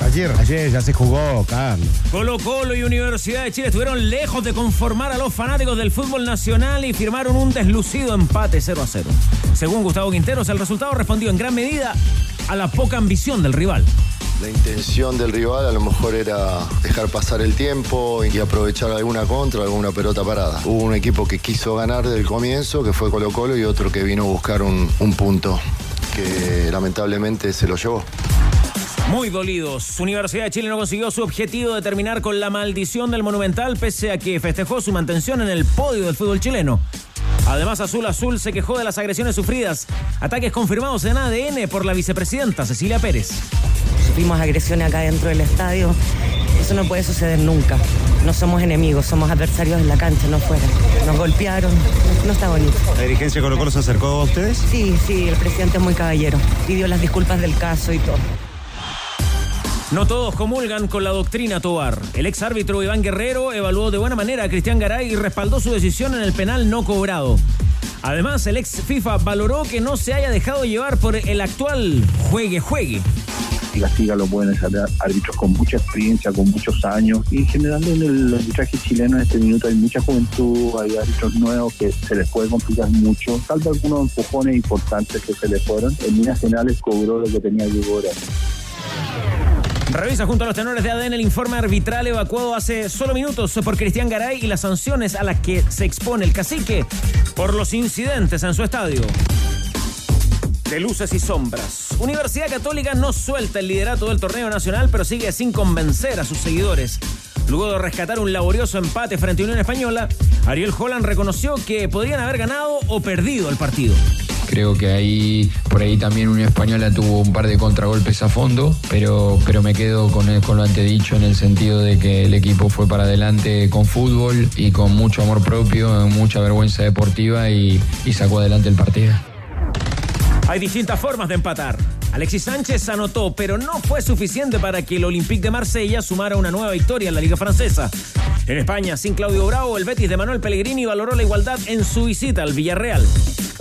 Ayer, ayer ya se jugó, Carlos. Colo Colo y Universidad de Chile estuvieron lejos de conformar a los fanáticos del fútbol nacional y firmaron un deslucido empate 0 a 0. Según Gustavo Quinteros, el resultado respondió en gran medida a la poca ambición del rival. La intención del rival a lo mejor era dejar pasar el tiempo y aprovechar alguna contra, alguna pelota parada. Hubo un equipo que quiso ganar desde el comienzo, que fue Colo Colo, y otro que vino a buscar un, un punto que lamentablemente se lo llevó. Muy dolidos. Universidad de Chile no consiguió su objetivo de terminar con la maldición del Monumental, pese a que festejó su mantención en el podio del fútbol chileno. Además, Azul Azul se quejó de las agresiones sufridas, ataques confirmados en ADN por la vicepresidenta Cecilia Pérez. Sufrimos agresiones acá dentro del estadio. Eso no puede suceder nunca. No somos enemigos, somos adversarios en la cancha, no fuera. Nos golpearon, no está bonito. ¿La dirigencia Colo Colo se acercó a ustedes? Sí, sí, el presidente es muy caballero. Pidió las disculpas del caso y todo. No todos comulgan con la doctrina Tobar. El ex árbitro Iván Guerrero evaluó de buena manera a Cristian Garay y respaldó su decisión en el penal no cobrado. Además, el ex FIFA valoró que no se haya dejado llevar por el actual juegue-juegue. y la Liga lo pueden ser árbitros con mucha experiencia, con muchos años. Y en general en el arbitraje chileno en este minuto hay mucha juventud, hay árbitros nuevos que se les puede complicar mucho, salvo algunos empujones importantes que se les fueron. En líneas generales cobró lo que tenía que cobrar. Revisa junto a los tenores de ADN el informe arbitral evacuado hace solo minutos por Cristian Garay y las sanciones a las que se expone el cacique por los incidentes en su estadio. De luces y sombras. Universidad Católica no suelta el liderato del torneo nacional, pero sigue sin convencer a sus seguidores. Luego de rescatar un laborioso empate frente a Unión Española, Ariel Holland reconoció que podrían haber ganado o perdido el partido. Creo que ahí, por ahí también Unión Española tuvo un par de contragolpes a fondo, pero, pero me quedo con, el- con lo antedicho en el sentido de que el equipo fue para adelante con fútbol y con mucho amor propio, mucha vergüenza deportiva y, y sacó adelante el partido. Hay distintas formas de empatar. Alexis Sánchez anotó, pero no fue suficiente para que el Olympique de Marsella sumara una nueva victoria en la Liga Francesa. En España, sin Claudio Bravo, el Betis de Manuel Pellegrini valoró la igualdad en su visita al Villarreal.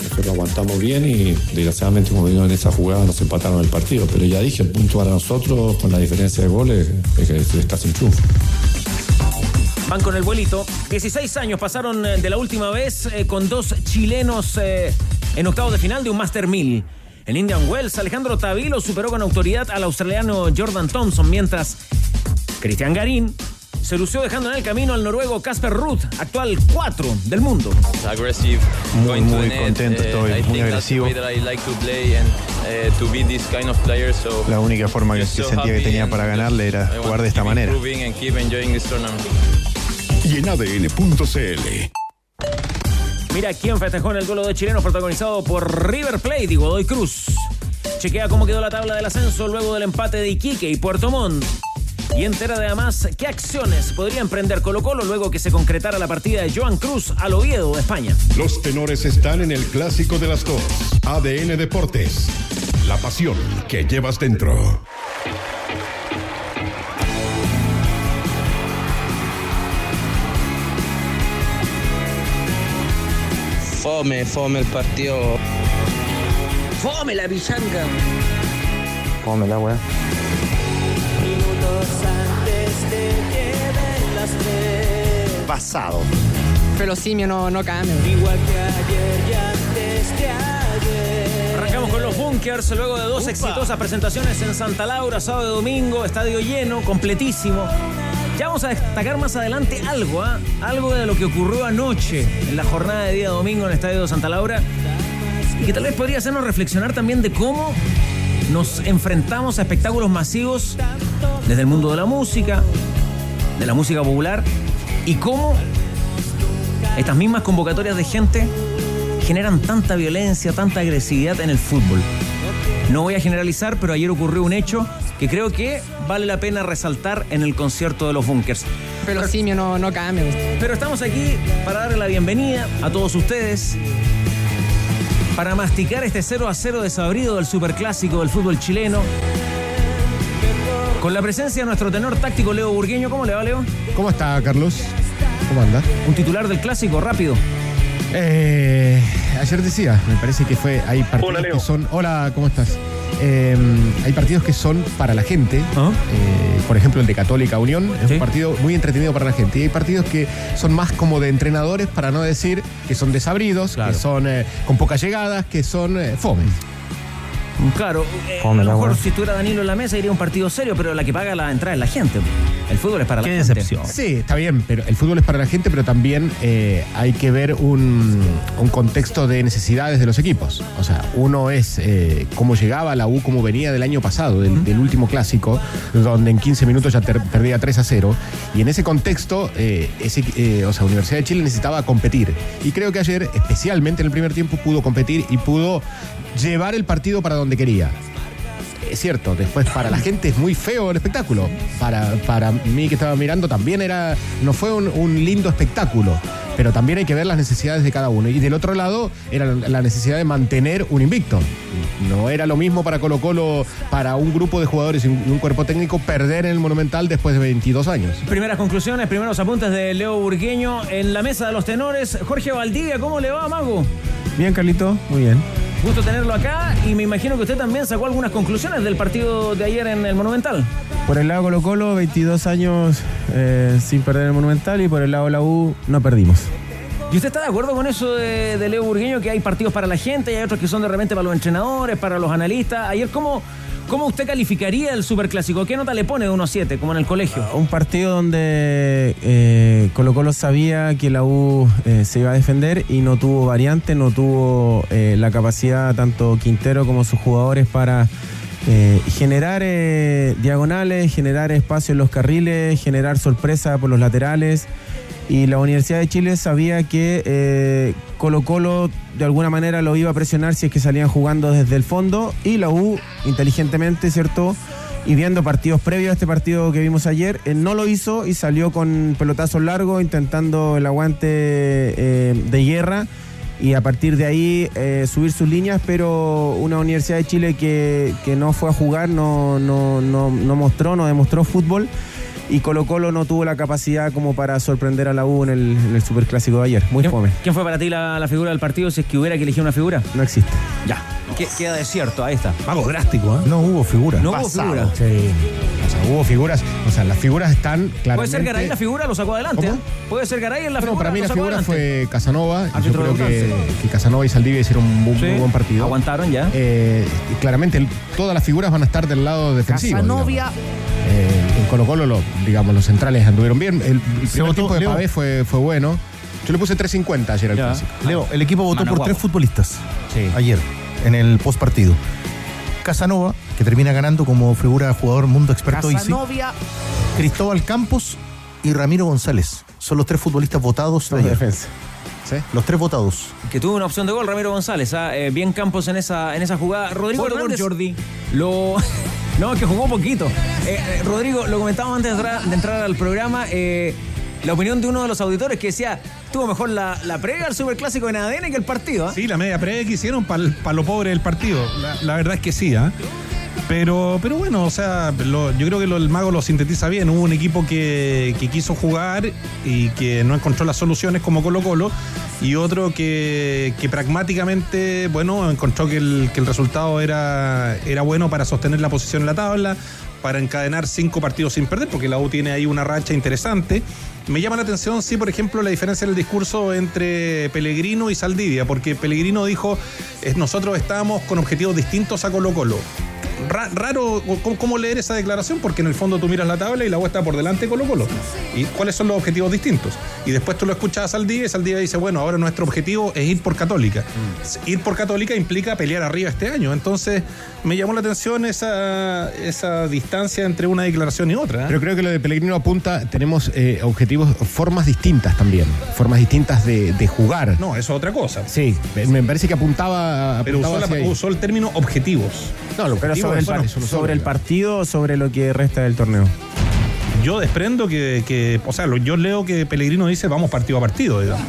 Nosotros aguantamos bien y desgraciadamente como vino en esa jugada nos empataron el partido. Pero ya dije, el punto para nosotros con la diferencia de goles es que es casi un triunfo. Van con el vuelito. 16 años pasaron eh, de la última vez eh, con dos chilenos eh, en octavos de final de un Master 1000. En Indian Wells, Alejandro Tavilo superó con autoridad al australiano Jordan Thompson, mientras Cristian Garín se lució dejando en el camino al noruego Casper Ruth, actual 4 del mundo. Muy, muy contento Uh, estoy, muy agresivo. So La única forma que sentía que tenía para ganarle era jugar de esta manera. Y en ADN.cl. Mira quién festejó en el duelo de chilenos protagonizado por River Plate y Godoy Cruz. Chequea cómo quedó la tabla del ascenso luego del empate de Iquique y Puerto Montt. Y entera de además qué acciones podría emprender Colo Colo luego que se concretara la partida de Joan Cruz al Oviedo de España. Los tenores están en el clásico de las dos. ADN Deportes. La pasión que llevas dentro. Fome, fome el partido. ¡Fome la pichanga! Come la weá. Pasado. Pero simio no, no cambia. Arrancamos con los bunkers luego de dos exitosas presentaciones en Santa Laura, sábado y domingo, estadio lleno, completísimo. Ya vamos a destacar más adelante algo, ¿ah? algo de lo que ocurrió anoche en la jornada de día domingo en el estadio de Santa Laura y que tal vez podría hacernos reflexionar también de cómo nos enfrentamos a espectáculos masivos desde el mundo de la música, de la música popular y cómo estas mismas convocatorias de gente generan tanta violencia, tanta agresividad en el fútbol. No voy a generalizar, pero ayer ocurrió un hecho que creo que vale la pena resaltar en el concierto de los Bunkers. Pero simio no, no cambia. Pero estamos aquí para darle la bienvenida a todos ustedes, para masticar este 0 a 0 desabrido del superclásico del fútbol chileno. Con la presencia de nuestro tenor táctico Leo Burgueño. ¿Cómo le va, Leo? ¿Cómo está, Carlos? ¿Cómo anda? Un titular del clásico, rápido. Eh, ayer decía, me parece que fue. Hay partidos que son. Hola, ¿cómo estás? Eh, hay partidos que son para la gente. Ah. Eh, por ejemplo, el de Católica Unión es un partido muy entretenido para la gente. Y hay partidos que son más como de entrenadores, para no decir que son desabridos, Claro. que son eh, con pocas llegadas, que son eh, fome. Claro, eh, a lo la mejor si estuviera Danilo en la mesa iría un partido serio, pero la que paga la entrada es la gente. El fútbol es para la gente. Sí, está bien, pero el fútbol es para la gente, pero también eh, hay que ver un, un contexto de necesidades de los equipos. O sea, uno es eh, cómo llegaba la U, cómo venía del año pasado, del, del último clásico, donde en 15 minutos ya ter- perdía 3 a 0. Y en ese contexto, eh, ese, eh, o sea, Universidad de Chile necesitaba competir. Y creo que ayer, especialmente en el primer tiempo, pudo competir y pudo llevar el partido para donde quería. Es cierto, después para la gente es muy feo el espectáculo. Para, para mí que estaba mirando también era. No fue un, un lindo espectáculo. Pero también hay que ver las necesidades de cada uno. Y del otro lado era la necesidad de mantener un invicto. No era lo mismo para Colo Colo, para un grupo de jugadores y un, y un cuerpo técnico, perder en el Monumental después de 22 años. Primeras conclusiones, primeros apuntes de Leo Burgueño en la mesa de los tenores. Jorge Valdivia, ¿cómo le va, Mago? Bien, Carlito, muy bien. Gusto tenerlo acá y me imagino que usted también sacó algunas conclusiones del partido de ayer en el Monumental. Por el lado Colo Colo, 22 años eh, sin perder el Monumental y por el lado la U no perdimos. ¿Y usted está de acuerdo con eso de, de Leo Burgueño, que hay partidos para la gente y hay otros que son de repente para los entrenadores, para los analistas? Ayer, ¿cómo, cómo usted calificaría el Superclásico? ¿Qué nota le pone de 1 a 7, como en el colegio? Un partido donde eh, Colo Colo sabía que la U eh, se iba a defender y no tuvo variante, no tuvo eh, la capacidad tanto Quintero como sus jugadores para generar diagonales, generar espacio en los carriles, generar sorpresa por los laterales. Y la Universidad de Chile sabía que eh, Colo Colo de alguna manera lo iba a presionar si es que salían jugando desde el fondo. Y la U inteligentemente, ¿cierto? Y viendo partidos previos a este partido que vimos ayer, eh, no lo hizo y salió con pelotazos largos intentando el aguante eh, de guerra. Y a partir de ahí eh, subir sus líneas, pero una Universidad de Chile que, que no fue a jugar, no, no, no, no mostró, no demostró fútbol y Colo Colo no tuvo la capacidad como para sorprender a la U en el, en el Superclásico de ayer. Muy fome. ¿Quién fue para ti la, la figura del partido si es que hubiera que elegir una figura? No existe. Ya. Que- queda desierto, ahí está. Vamos, drástico, ¿eh? No hubo figuras. No hubo figura. Sí. O sea, hubo figuras. O sea, las figuras están claramente. ¿Puede ser Garay la figura? Lo sacó adelante. ¿Cómo? ¿eh? ¿Puede ser Garay en la No, figura? para mí lo la sacó figura adelante. fue Casanova. Yo creo que, Casanova y Saldivia hicieron un muy, Sí. muy buen partido. Aguantaron ya. Eh, y claramente todas las figuras van a estar del lado defensivo. Casanovia. digamos. En Colo Colo, lo- digamos, los centrales anduvieron bien. El, el primer votó- tiempo de Leo. Fue, fue bueno. Yo le puse 3.50 ayer al clásico. Leo, el equipo votó Mano por guapo. tres futbolistas Sí. ayer en el post partido. Casanova, que termina ganando como figura jugador mundo experto Easy. Casanovia. Cristóbal Campos y Ramiro González. Son los tres futbolistas votados de ayer. defensa. ¿Sí? Los tres votados. Que tuvo una opción de gol, Ramiro González. ¿ah? Eh, bien Campos en esa, en esa jugada. Rodrigo Hernández. Jordi. Lo. Que jugó poquito. Eh, eh, Rodrigo, lo comentábamos antes de entrar, al programa. eh, la opinión de uno de los auditores que decía: tuvo mejor la, la previa al superclásico en ADN que el partido. ¿ah? Sí, la media previa que hicieron para lo pobre del partido. La, verdad es que sí, ¿ah? Pero, pero bueno, o sea, yo creo que el mago lo sintetiza bien. Hubo un equipo que, que quiso jugar y que no encontró las soluciones como Colo Colo y otro que, que pragmáticamente, bueno, encontró que el, que el resultado era, era bueno para sostener la posición en la tabla, para encadenar cinco partidos sin perder, porque la U tiene ahí una racha interesante. Me llama la atención, sí, por ejemplo, la diferencia en el discurso entre Pellegrino y Saldivia, porque Pellegrino dijo, "Es- nosotros estábamos con objetivos distintos a Colo Colo. Ra- raro ¿cómo, leer esa declaración, porque en el fondo tú miras la tabla y la U está por delante de Colo Colo. ¿Y cuáles son los objetivos distintos? Y después tú lo escuchas a Saldivia y Saldivia dice, bueno, ahora nuestro objetivo es ir por Católica. Ir por Católica implica pelear arriba este año. Entonces me llamó la atención esa, esa distancia entre una declaración y otra. ¿eh? Pero creo que lo de Pellegrino apunta, tenemos eh, objetivos, formas distintas también, formas distintas de, de jugar. No, eso es otra cosa. Sí, me- me parece que apuntaba, Pero apuntaba usó, la- hacia ahí. usó el término objetivos. No, el Pero sobre, el, Bueno, par- sobre el partido o sobre lo que resta del torneo. Yo desprendo que, que- o sea, yo leo que Pellegrino dice vamos partido a partido. digamos.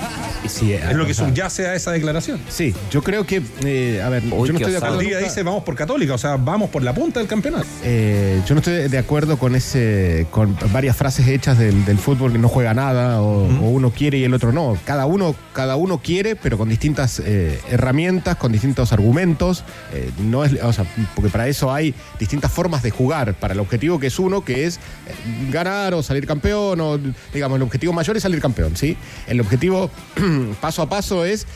Sí, Es lo que o sea, subyace a esa declaración. Sí, yo creo que, eh, a ver, yo no estoy de acuerdo. Día dice vamos por Católica, o sea, vamos por la punta del campeonato. Eh, yo no estoy de acuerdo con ese, con varias frases hechas del, del fútbol que no juega nada o, o uno quiere y el otro no. Cada uno, cada uno quiere, pero con distintas eh, herramientas, con distintos argumentos. Eh, no es, o sea, porque para eso hay distintas formas de jugar. Para el objetivo que es uno, que es eh, o salir campeón, o digamos, el objetivo mayor es salir campeón, ¿sí? El objetivo paso a paso es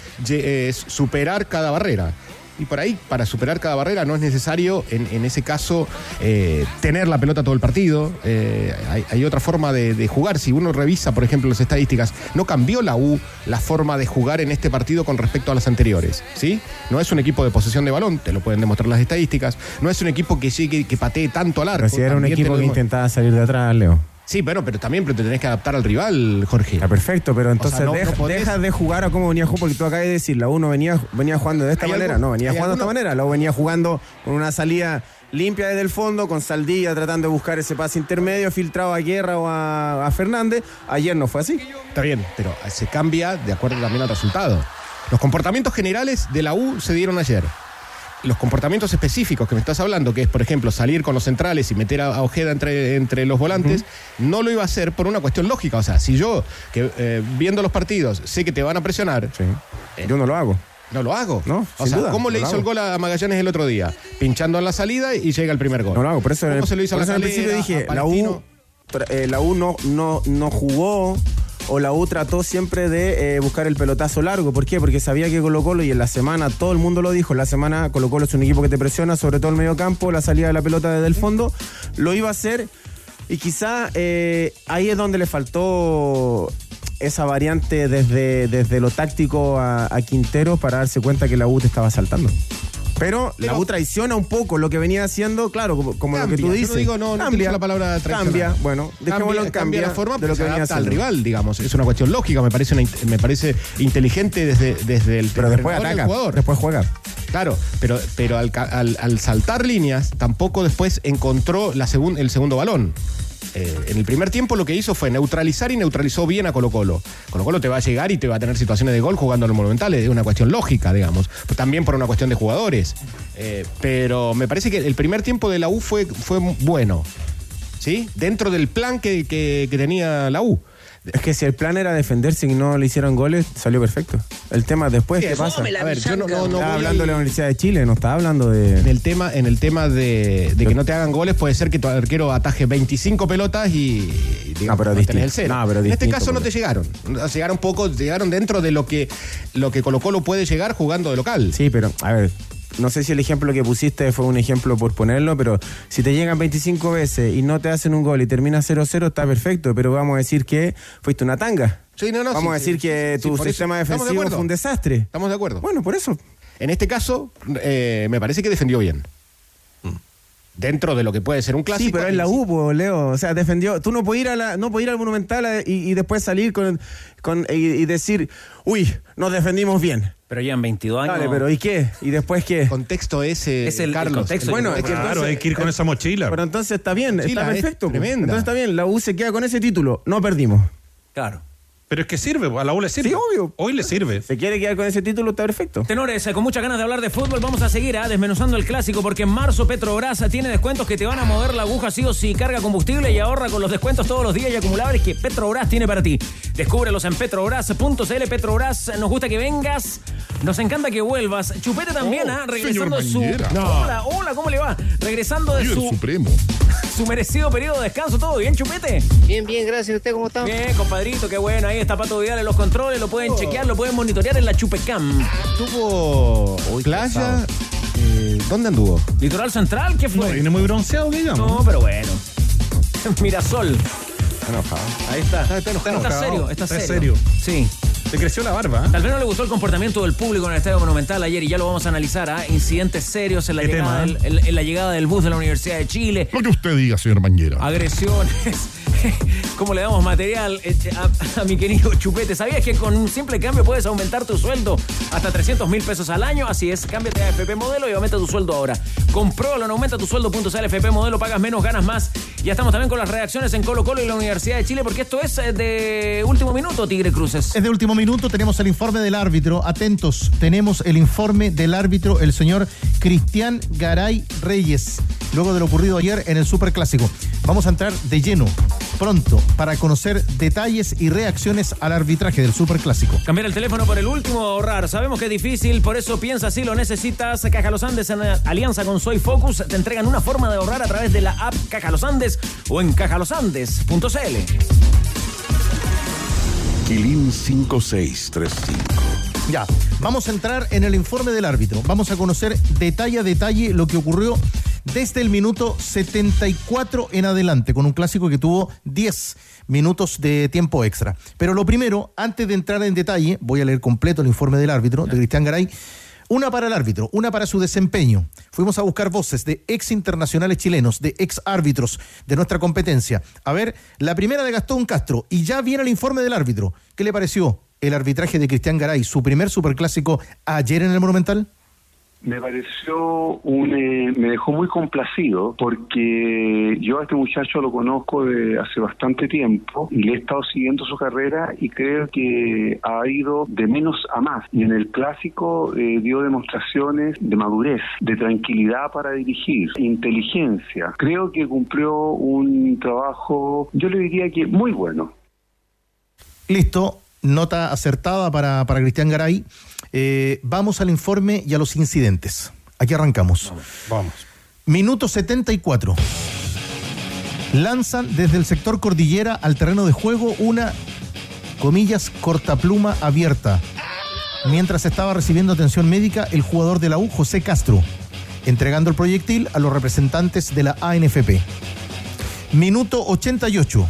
superar cada barrera. Y por ahí, para superar cada barrera, no es necesario, en, en ese caso, eh, tener la pelota todo el partido. Eh, hay, hay otra forma de, de jugar. Si uno revisa, por ejemplo, las estadísticas, no cambió la U la forma de jugar en este partido con respecto a las anteriores. ¿sí? No es un equipo de posesión de balón, te lo pueden demostrar las estadísticas. No es un equipo que llegue, que patee tanto al arco. Pero si era un equipo que intentaba salir de atrás, Leo. Sí, bueno, pero también pero te tenés que adaptar al rival, Jorge. Está perfecto, pero entonces no- deja, no podés- deja de jugar a cómo venía jugando, porque tú acabas de decir, la uno venía, venía jugando de esta ¿Hay manera, algo- no, venía jugando de esta manera, luego venía jugando con una salida limpia desde el fondo, con Saldilla tratando de buscar ese pase intermedio, filtrado a Guerra o a, a Fernández. Ayer no fue así. Está bien, pero se cambia de acuerdo también al resultado. Los comportamientos generales de la U se dieron ayer. Los comportamientos específicos que me estás hablando, que es, por ejemplo, salir con los centrales y meter a, Ojeda entre, entre los volantes, no lo iba a hacer por una cuestión lógica. O sea, si yo, que eh, viendo los partidos, sé que te van a presionar, Yo no lo hago. no lo hago. No, o sea, duda, ¿cómo no le hizo hago. el gol a Magallanes el otro día? Pinchando en la salida y llega el primer gol. No lo hago, por eso, ¿Cómo se lo hizo a la eso en el principio dije, la? U, eh, la U no, no, no jugó o la U trató siempre de eh, buscar el pelotazo largo. ¿Por qué? Porque sabía que Colo Colo, y en la semana todo el mundo lo dijo, en la semana Colo Colo es un equipo que te presiona, sobre todo el medio campo, la salida de la pelota desde el fondo, lo iba a hacer y quizá eh, ahí es donde le faltó esa variante desde, desde lo táctico a, a Quintero para darse cuenta que la U te estaba saltando. Pero la Pero- U traiciona un poco lo que venía haciendo, claro, como, como lo que Cambia. tú Yo dices. no digo, no, no utilizo la palabra. Cambia, bueno, dejémoslo en cambia, la forma de lo porque que venía adapta al haciendo. rival, digamos. Es una cuestión lógica, me parece, una me parece inteligente desde, desde el Pero después ataca, jugador. después juega. Claro, pero, pero al- al saltar líneas, tampoco después encontró la segun- el segundo balón. Eh, en el primer tiempo lo que hizo fue neutralizar y neutralizó bien a Colo Colo. Colo Colo te va a llegar y te va a tener situaciones de gol jugando en los monumentales, es una cuestión lógica, digamos. También por una cuestión de jugadores. Eh, pero me parece que el primer tiempo de la U fue, fue bueno. ¿Sí? Dentro del plan que, que- que tenía la U. Es que si el plan era defenderse y no le hicieron goles, salió perfecto. El tema después, Sí, ¿qué pasa? A ver, yo no, no, no estaba voy hablando de la Universidad de Chile, no estaba hablando de... En el tema, en el tema de, de que no te hagan goles, puede ser que tu arquero ataje 25 pelotas y, y, digamos, No, pero distinto. el cero. No, pero en este distinto, caso no porque- te llegaron. Llegaron poco, llegaron dentro de lo que, lo que Colo Colo puede llegar jugando de local. Sí, pero, a ver, no sé si el ejemplo que pusiste fue un ejemplo por ponerlo, pero si te llegan 25 veces y no te hacen un gol y termina 0-0, está perfecto, pero vamos a decir que fuiste una tanga. Sí, no, no, vamos sí, a decir sí, que tu eso sistema de defensivo fue un desastre. Estamos de acuerdo. Bueno, por eso. En este caso, eh, me parece que defendió bien. Dentro de lo que puede ser un clásico. Sí, pero es la U, po, Leo. O sea, defendió. Tú no puedes ir, a la, no puedes ir al Monumental a- y, y después salir con, con y, y decir, uy, nos defendimos bien. Pero llevan 22 años. Dale, pero ¿y qué? ¿Y después qué? El contexto es, eh, Es el- el Carlos. contexto. Bueno, es que Claro, entonces- hay que ir con esa mochila. Pero entonces está bien, Mochila está es perfecto. tremenda. Entonces está bien, la U se queda con ese título. No perdimos. Claro. Pero es que sirve, a la U le sirve. Sí, obvio. Hoy le sirve. Se quiere quedar con ese título, está perfecto. Tenores, eh, con muchas ganas de hablar de fútbol, vamos a seguir ah, desmenuzando el clásico porque en marzo Petrobras tiene descuentos que te van a mover la aguja sí o sí. Carga combustible y ahorra con los descuentos todos los días y acumulables que Petrobras tiene para ti. Descúbrelos en petrobras.cl. Petrobras, nos gusta que vengas, nos encanta que vuelvas. Chupete también, Oh, ah, regresando señor su. Hola, hola, ¿cómo le va? Regresando de Líder su, supremo. Su merecido periodo de descanso. ¿Todo bien, Chupete? Bien, bien, gracias. ¿Usted cómo está? Bien, compadrito, qué bueno. Ahí está Pato Vidal en los controles, lo pueden chequear, lo pueden monitorear en la Chupecam. Tuvo playa. eh, ¿Dónde anduvo? Litoral Central, ¿qué No, fue? viene muy bronceado, digamos. No, pero bueno. Mirasol. Enojado. Ahí está. Está- está enojado. Está serio, está, Está serio. serio. Sí. Te creció la barba. ¿eh? Tal vez no le gustó el comportamiento del público en el Estadio Monumental ayer y ya lo vamos a analizar. ¿ah? Incidentes serios en la, ¿Qué llegada tema, del, en- en la llegada del bus de la Universidad de Chile. Lo que usted diga, señor Mañera. Agresiones cómo le damos material eh, a, mi querido Chupete. ¿Sabías que con un simple cambio puedes aumentar tu sueldo hasta 300 mil pesos al año? Así es, cámbiate a FP Modelo y aumenta tu sueldo ahora. Compruébalo en aumentatusueldo.cl, FP Modelo, pagas menos, ganas más. Ya estamos también con las reacciones en Colo Colo y la Universidad de Chile, porque esto es eh, de último minuto, Tigre Cruces. Es de último minuto, tenemos el informe del árbitro. Atentos, tenemos el informe del árbitro, el señor Cristian Garay Reyes, luego de lo ocurrido ayer en el Superclásico. Vamos a entrar de lleno pronto para conocer detalles y reacciones al arbitraje del Superclásico. Cambiar el teléfono por el último, ahorrar. Sabemos que es difícil, por eso piensa si lo necesitas. Caja Los Andes en alianza con Soy Focus te entregan una forma de ahorrar a través de la app Caja Los Andes o en cajalosandes.cl. Quilín 5635. Ya, vamos a entrar en el informe del árbitro. Vamos a conocer detalle a detalle lo que ocurrió desde el minuto 74 en adelante, con un clásico que tuvo 10 minutos de tiempo extra. Pero lo primero, antes de entrar en detalle, voy a leer completo el informe del árbitro, de Cristian Garay. Una para el árbitro, una para su desempeño. Fuimos a buscar voces de ex internacionales chilenos, de ex árbitros de nuestra competencia. A ver, la primera de Gastón Castro, y ya viene el informe del árbitro. ¿Qué le pareció el arbitraje de Cristian Garay, su primer superclásico ayer en el Monumental? Me pareció un, eh, me dejó muy complacido porque yo a este muchacho lo conozco de hace bastante tiempo y le he estado siguiendo su carrera y creo que ha ido de menos a más y en el clásico eh, dio demostraciones de madurez, de tranquilidad para dirigir, inteligencia. Creo que cumplió un trabajo, yo le diría que muy bueno. Listo, nota acertada para, para Cristian Garay. Eh, vamos al informe y a los incidentes. Aquí arrancamos. Vamos. Minuto 74. Lanzan desde el sector cordillera al terreno de juego una, comillas, cortapluma abierta. Mientras estaba recibiendo atención médica el jugador de la U, José Castro, entregando el proyectil a los representantes de la ANFP. Minuto 88.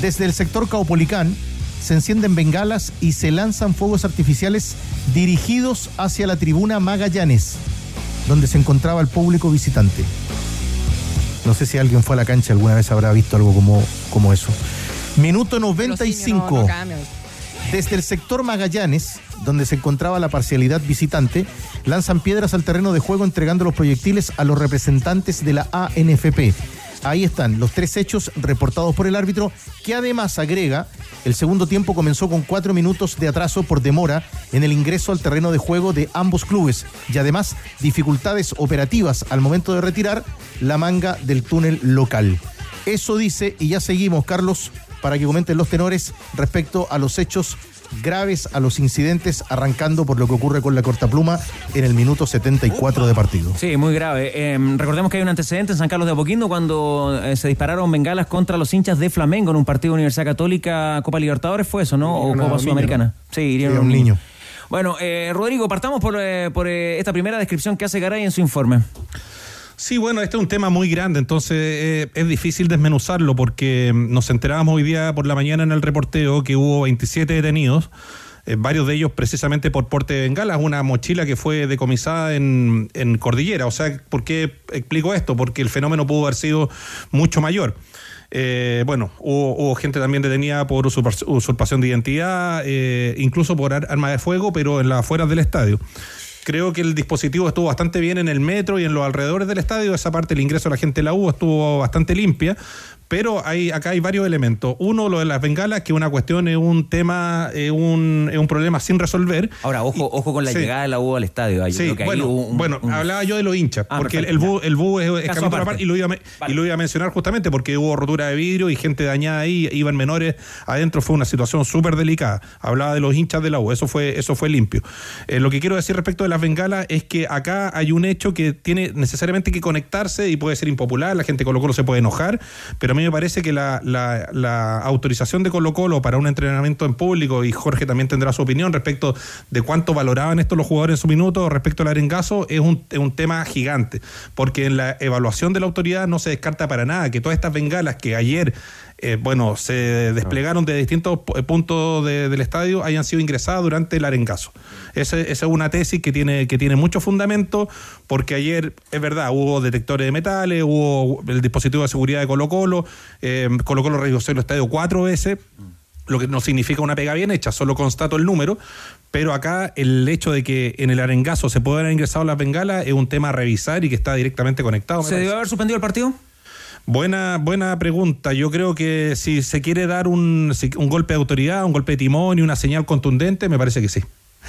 Desde el sector Caupolicán, se encienden bengalas y se lanzan fuegos artificiales dirigidos hacia la tribuna Magallanes, donde se encontraba el público visitante. No sé si alguien fue a la cancha alguna vez habrá visto algo como, como eso. Minuto 95. Desde el sector Magallanes, donde se encontraba la parcialidad visitante, lanzan piedras al terreno de juego entregando los proyectiles a los representantes de la ANFP. Ahí están los tres hechos reportados por el árbitro, que además agrega, el segundo tiempo comenzó con cuatro minutos de atraso por demora en el ingreso al terreno de juego de ambos clubes y además dificultades operativas al momento de retirar la manga del túnel local. Eso dice, y ya seguimos, Carlos, para que comenten los tenores respecto a los hechos graves a los incidentes, arrancando por lo que ocurre con la cortapluma en el minuto 74 de partido. Sí, muy grave. Eh, recordemos que hay un antecedente en San Carlos de Apoquindo cuando eh, se dispararon bengalas contra los hinchas de Flamengo en un partido de Universidad Católica, Copa Libertadores, ¿fue eso, no? ¿O Copa Sudamericana? Sí, iría un niño. Bueno, eh, Rodrigo, partamos por, por esta primera descripción que hace Garay en su informe. Sí, bueno, este es un tema muy grande, entonces eh, es difícil desmenuzarlo porque nos enterábamos hoy día por la mañana en el reporteo que hubo 27 detenidos. Eh, varios de ellos precisamente por porte de bengalas, una mochila que fue decomisada en, en Cordillera. O sea, ¿por qué explico esto? Porque el fenómeno pudo haber sido mucho mayor. Eh, bueno, hubo, hubo, gente también detenida por usurpación de identidad, eh, incluso por arma de fuego, pero en las afueras del estadio. Creo que el dispositivo estuvo bastante bien en el metro y en los alrededores del estadio. Esa parte, el ingreso de la gente de la U estuvo bastante limpia. Pero hay, acá hay varios elementos. Uno, lo de las bengalas, que una cuestión es un tema, es un, es un problema sin resolver. Ahora, ojo, ojo con la sí. llegada de la U al estadio. Sí, bueno, un, bueno un... hablaba yo de los hinchas, ah, porque perfecto, el, bu, el bu es, es camino aparte. y lo, iba, vale. y lo iba a mencionar justamente porque hubo rotura de vidrio y gente dañada ahí, iban menores adentro, fue una situación súper delicada. Hablaba de los hinchas de la U, eso fue, eso fue limpio. Eh, lo que quiero decir respecto de las bengalas es que acá hay un hecho que tiene necesariamente que conectarse y puede ser impopular, la gente Colo Colo se puede enojar, pero a mí me parece que la, la, autorización de Colo Colo para un entrenamiento en público, y Jorge también tendrá su opinión respecto de cuánto valoraban esto los jugadores en su minuto respecto al arengazo, es un, es un tema gigante, porque en la evaluación de la autoridad no se descarta para nada que todas estas bengalas que ayer eh, bueno, se desplegaron de distintos pu- puntos de- del estadio, hayan sido ingresadas durante el arengazo. Ese- esa es una tesis que tiene, que tiene mucho fundamento, porque ayer, es verdad, hubo detectores de metales, hubo el dispositivo de seguridad de Colo Colo, eh, Colo Colo revisó el estadio cuatro veces, lo que no significa una pega bien hecha, solo constato el número, pero acá el hecho de que en el arengazo se puedan haber ingresado las bengalas es un tema a revisar y que está directamente conectado. ¿Se debió haber suspendido el partido? Buena, buena pregunta. Yo creo que si se quiere dar un, un golpe de autoridad, un golpe de timón y una señal contundente, me parece que sí.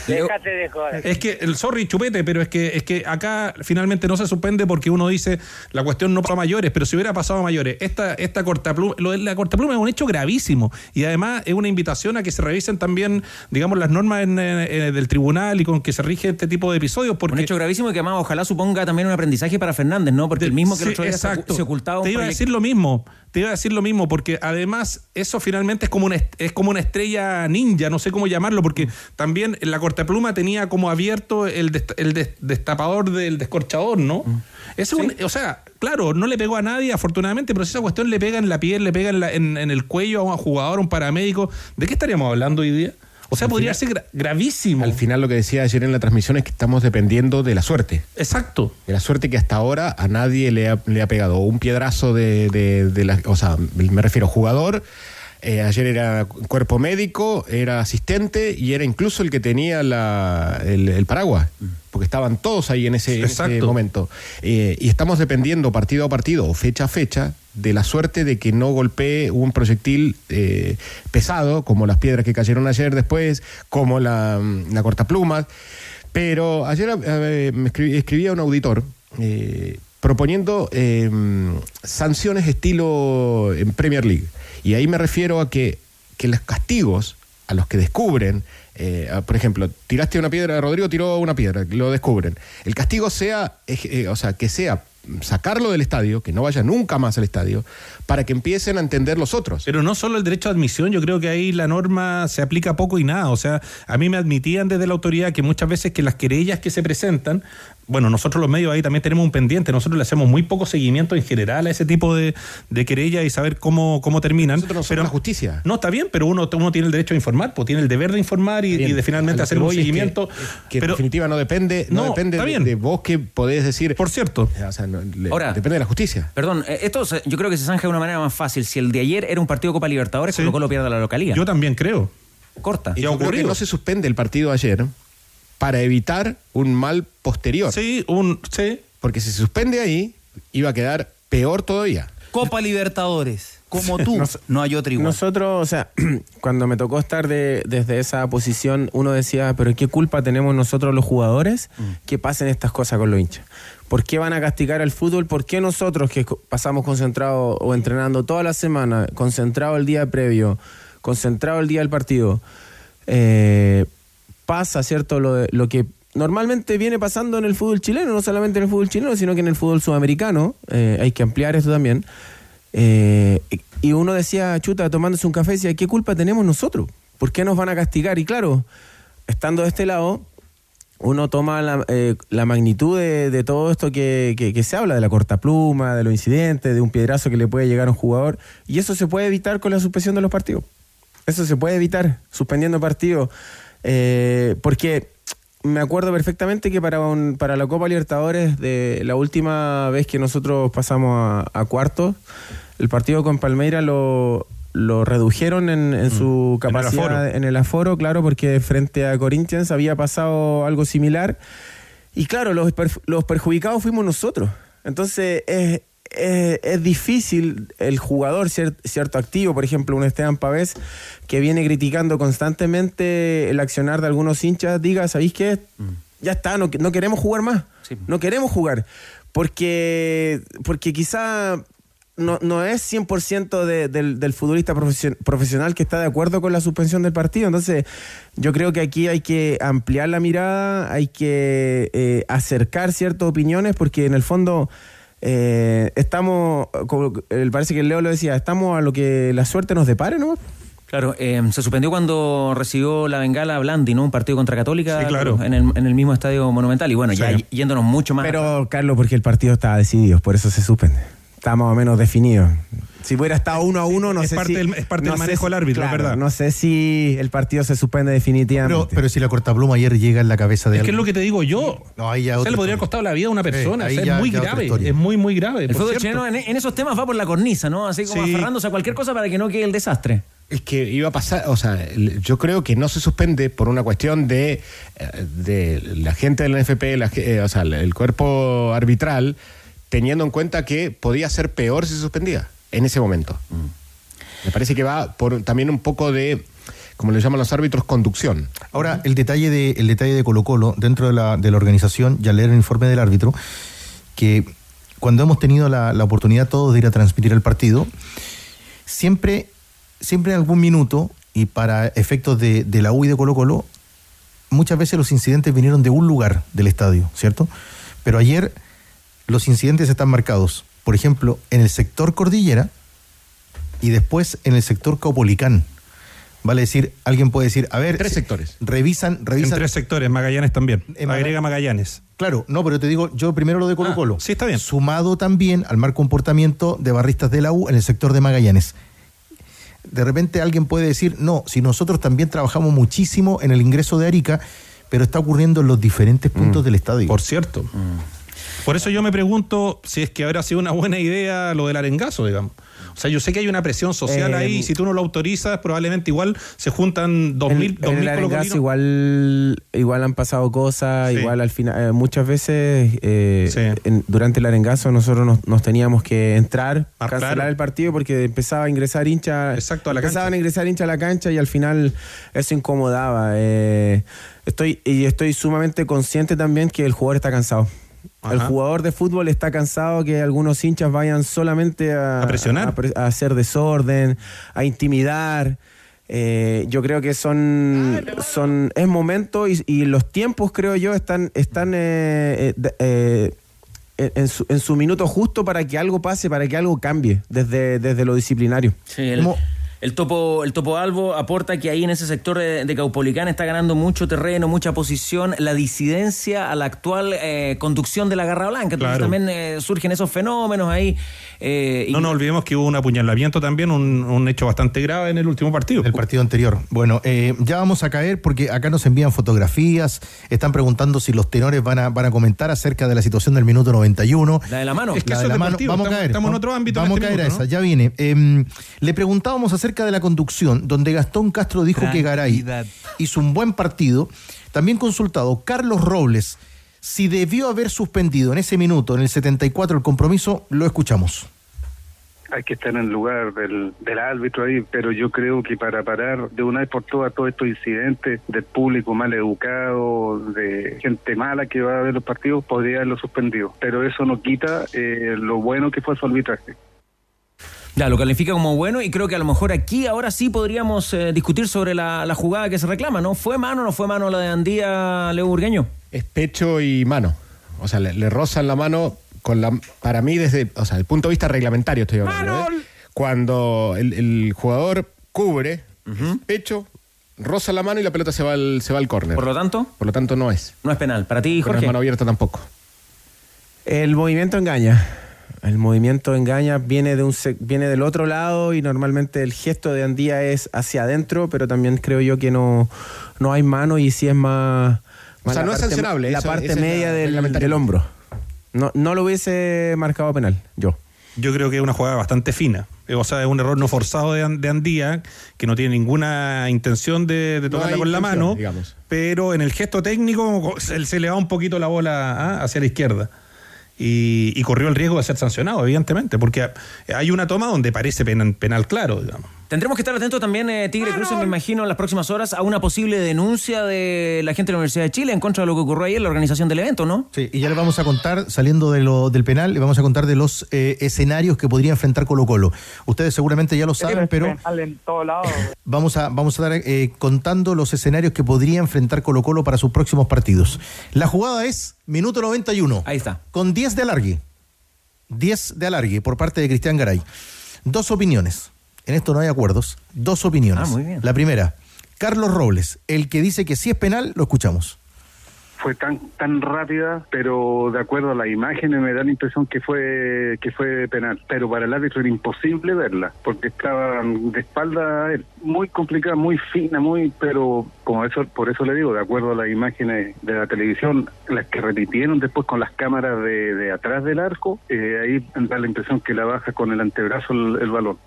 Déjate de joder. Es que, el sorry, chupete, pero es que, es que acá finalmente no se suspende porque uno dice la cuestión no pasó a mayores, pero si hubiera pasado a mayores, esta, esta cortapluma, lo de la cortapluma es un hecho gravísimo y además es una invitación a que se revisen también, digamos, las normas en, eh, eh, del tribunal y con que se rige este tipo de episodios. Porque Un hecho gravísimo y que además ojalá suponga también un aprendizaje para Fernández, ¿no? Porque el mismo que el otro día se, exacto. se ocultaba un Te iba a decir lo mismo. Te iba a decir lo mismo, porque además eso finalmente es como una, es como una estrella ninja, no sé cómo llamarlo, porque también la cortapluma tenía como abierto el, dest- el des- destapador del descorchador, ¿no? Ese es un- o sea, claro, no le pegó a nadie, afortunadamente, pero si esa cuestión le pega en la piel, le pega en, la- en- en el cuello a un jugador, a un paramédico, ¿de qué estaríamos hablando hoy día? O sea, Al podría final- ser gra- gravísimo. Al final lo que decía ayer en la transmisión es que estamos dependiendo de la suerte. Exacto. De la suerte que hasta ahora a nadie le ha, le ha pegado un piedrazo de, de- de la... O sea, me refiero jugador. Eh, ayer era cuerpo médico, era asistente y era incluso el que tenía la, el, el paraguas. Porque estaban todos ahí en ese, en ese Exacto. momento. Eh, y estamos dependiendo partido a partido o fecha a fecha de la suerte de que no golpee un proyectil eh, pesado, como las piedras que cayeron ayer después, como la, la cortaplumas. Pero ayer eh, me escribí- escribía un auditor eh, proponiendo eh, sanciones estilo en Premier League. Y ahí me refiero a que, que los castigos a los que descubren, eh, a- por ejemplo, tiraste una piedra, Rodrigo tiró una piedra, lo descubren. El castigo sea, eh, eh, o sea, que sea sacarlo del estadio, que no vaya nunca más al estadio, para que empiecen a entender los otros. Pero no solo el derecho de admisión, yo creo que ahí la norma se aplica poco y nada. O sea, a mí me admitían desde la autoridad que muchas veces que las querellas que se presentan, bueno, nosotros los medios ahí también tenemos un pendiente, nosotros le hacemos muy poco seguimiento en general a ese tipo de, de querellas y saber cómo, cómo terminan. Nosotros no somos pero, la justicia. No, está bien, pero uno, uno tiene el derecho a informar, pues tiene el deber de informar y, de finalmente hacer un voy es que- seguimiento. Que, en definitiva no depende, no, No, depende de, vos que podés decir. por cierto, O sea, no, le- Ahora- depende de la justicia. Perdón, eh, esto yo creo que se zanja de una manera más fácil. Si el de ayer era un partido Copa Libertadores, Sí. Colo Colo pierde la localía. yo también creo. Corta. Y yo creo que ocurrido. no se suspende el partido ayer para evitar un mal posterior. Sí, un, sí. Porque si se suspende ahí, iba a quedar peor todavía. Copa Libertadores. Como tú, Nos- no hay otro igual. Nosotros, o sea, cuando me tocó estar de- desde esa posición, uno decía, pero ¿qué culpa tenemos nosotros los jugadores que pasen estas cosas con los hinchas? ¿Por qué van a castigar al fútbol? ¿Por qué nosotros que pasamos concentrados o entrenando toda la semana, concentrado el día previo, concentrado el día del partido, eh, pasa, ¿cierto? Lo, lo que normalmente viene pasando en el fútbol chileno, no solamente en el fútbol chileno, sino que en el fútbol sudamericano, eh, hay que ampliar esto también. Eh, y- uno decía, chuta, tomándose un café, decía, ¿qué culpa tenemos nosotros? ¿Por qué nos van a castigar? Y claro, estando de este lado, uno toma la, eh, la magnitud de, de todo esto que, que- que se habla, de la cortapluma, de los incidentes, de un piedrazo que le puede llegar a un jugador, y eso se puede evitar con la suspensión de los partidos. Eso se puede evitar suspendiendo partidos, eh, porque me acuerdo perfectamente que para, un- para la Copa Libertadores, de la última vez que nosotros pasamos a, a cuartos, el partido con Palmeira lo, lo redujeron en, en su En el capacidad, en el aforo, claro, porque frente a Corinthians había pasado algo similar. Y claro, los, los perjudicados fuimos nosotros. Entonces es, es, es difícil el jugador, cier- cierto activo, por ejemplo, un Esteban Pavés, que viene criticando constantemente el accionar de algunos hinchas, diga, ¿sabéis qué? Ya está, no, no queremos jugar más. No queremos jugar. Porque, porque quizá no, no es 100% de- del, del futbolista profesio- profesional que está de acuerdo con la suspensión del partido. Entonces, yo creo que aquí hay que ampliar la mirada, hay que eh, acercar ciertas opiniones, porque en el fondo eh, estamos, como el- parece que Leo lo decía, estamos a lo que la suerte nos depare, ¿no? Claro, eh, se suspendió cuando recibió la bengala Blandi, ¿no? Un partido contra Católica Sí, claro. en, el, en el mismo estadio monumental. Y bueno, ya yéndonos mucho más. Pero, Carlos, porque el partido estaba decidido, por eso se suspende. Está más o menos definido. Si hubiera estado uno a uno, no es sé parte si... del- es parte no del manejo si- del árbitro, es claro, verdad. No sé si el partido se suspende definitivamente. Pero, pero si la cortapluma ayer llega en la cabeza de Es que es lo que te digo yo. No, ahí ya O sea, le podría haber costado la vida a una persona. Eh, ahí o sea, ya- es muy grave. Es muy, muy grave. El fútbol chileno en, en esos temas va por la cornisa, ¿no? Así como Sí. aferrándose a cualquier cosa para que no quede el desastre. Es que iba a pasar, o sea, yo creo que no se suspende por una cuestión de, eh, de la gente del NFP, la eh, o sea, el cuerpo arbitral, teniendo en cuenta que podía ser peor si se suspendía en ese momento. Me parece que va por también un poco de, como le llaman los árbitros, conducción. Ahora, el detalle de, el detalle de Colo Colo, dentro de la, de la organización, ya leer el informe del árbitro, que cuando hemos tenido la, la oportunidad todos de ir a transmitir el partido, siempre, siempre en algún minuto, y para efectos de, de la U y de Colo Colo, muchas veces los incidentes vinieron de un lugar del estadio, ¿cierto? Pero ayer los incidentes están marcados, por ejemplo, en el sector Cordillera y después en el sector Caupolicán. Vale decir, alguien puede decir, a ver, Tres sectores. revisan, En revisan. tres sectores, Magallanes también. En Agrega Magallanes. Claro, no, pero te digo, yo primero lo de Colo Colo. Ah, sí, está bien. Sumado también al mal comportamiento de barristas de la U en el sector de Magallanes. De repente alguien puede decir, no, si nosotros también trabajamos muchísimo en el ingreso de Arica, pero está ocurriendo en los diferentes puntos del estadio. Mm. Por cierto. Por eso yo me pregunto si es que habrá sido una buena idea lo del arengazo, digamos. O sea, yo sé que hay una presión social Eh, ahí, y si tú no lo autorizas, probablemente igual se juntan dos En- mil, dos en mil el Arengazo igual, igual han pasado cosas, Sí. igual al final, eh, muchas veces eh, Sí. en- durante el arengazo nosotros nos, nos teníamos que entrar, Ah, cancelar el partido porque empezaba a ingresar hinchas, Exacto, a la empezaban cancha. a ingresar hinchas a la cancha y al final eso incomodaba. eh, estoy y estoy sumamente consciente también que el jugador está cansado. El jugador de fútbol está cansado que algunos hinchas vayan solamente a, A presionar. a hacer desorden, a intimidar. Eh, yo creo que son, son es momento y, y los tiempos, creo yo, están, están eh, eh, eh, en, en su, en su minuto justo para que algo pase, para que algo cambie desde, desde lo disciplinario. Sí, el, el topo, el topo Albo aporta que ahí en ese sector de, de Caupolicán está ganando mucho terreno, mucha posición, la disidencia a la actual eh, conducción de la Garra Blanca. Entonces Claro. también eh, surgen esos fenómenos ahí. Eh, y- No nos olvidemos que hubo un apuñalamiento también, un, un hecho bastante grave en el último partido. El partido anterior. Bueno, eh, ya vamos a caer porque acá nos envían fotografías, están preguntando si los tenores van a, van a comentar acerca de la situación del minuto 91. La de la mano. Es que La eso de es la mano, vamos a estamos- caer. estamos en otro ámbito Vamos este a caer a esa, ¿no? ya viene. Eh, le preguntábamos acerca de la conducción, donde Gastón Castro dijo que Garay hizo un buen partido. También consultado Carlos Robles, si debió haber suspendido en ese minuto, en el 74, el compromiso, lo escuchamos. hay que estar en el lugar del, árbitro ahí, pero yo creo que para parar de una vez por todas todos estos incidentes del público mal educado, de gente mala que va a ver los partidos, podría haberlo suspendido. Pero eso no quita eh, lo bueno que fue su arbitraje. Ya, lo califica como bueno y creo que a lo mejor aquí ahora sí podríamos eh, discutir sobre la, la jugada que se reclama, ¿no? ¿Fue mano o no fue mano la de Andía Leo Burgueño? Es pecho y mano. O sea, le, le rozan la mano con la. Para mí, desde. O sea, el punto de vista reglamentario estoy hablando. ¿eh? Cuando el, el jugador cubre pecho, roza la mano y la pelota se va al, se va al córner. Por lo tanto, Por lo tanto, no es. no es penal. Para ti, Jorge. la mano abierta tampoco. El movimiento engaña. El movimiento engaña, viene, de un viene del otro lado y normalmente el gesto de Andía es hacia adentro, pero también creo yo que no, no hay mano y sí es más... O sea, no es sancionable, La eso- parte es la media del, del hombro. No, no lo hubiese marcado penal, yo. Yo creo que es una jugada bastante fina. O sea, es un error no forzado de, An- de Andía, que no tiene ninguna intención de, de tocarla con la mano, digamos. pero en el gesto técnico se, se le va un poquito la bola ¿ah? hacia la izquierda. Y, y corrió el riesgo de ser sancionado, evidentemente, porque hay una toma donde parece penal, penal claro, digamos. Tendremos que estar atentos también, eh, Tigre Cruces, me imagino, en las próximas horas a una posible denuncia de la gente de la Universidad de Chile en contra de lo que ocurrió ahí en la organización del evento, ¿no? Sí, y ya le vamos a contar, saliendo de lo, del penal, le vamos a contar de los eh, escenarios que podría enfrentar Colo Colo. Ustedes seguramente ya lo saben, pero en todos lados. vamos a, vamos a estar eh, contando los escenarios que podría enfrentar Colo Colo para sus próximos partidos. La jugada es minuto 91. Ahí está. Con 10 de alargue. 10 de alargue por parte de Cristian Garay. Dos opiniones. En esto no hay acuerdos. Dos opiniones. Ah, muy bien. La primera, Carlos Robles, el que dice que si es penal, lo escuchamos. fue tan tan rápida, pero de acuerdo a las imágenes me da la impresión que fue que fue penal. Pero para el árbitro era imposible verla, porque estaba de espalda a él. Muy complicada, muy fina, muy, pero como eso, por eso le digo, de acuerdo a las imágenes de la televisión, las que repitieron después con las cámaras de, de atrás del arco, eh, ahí da la impresión que la baja con el antebrazo el, el balón.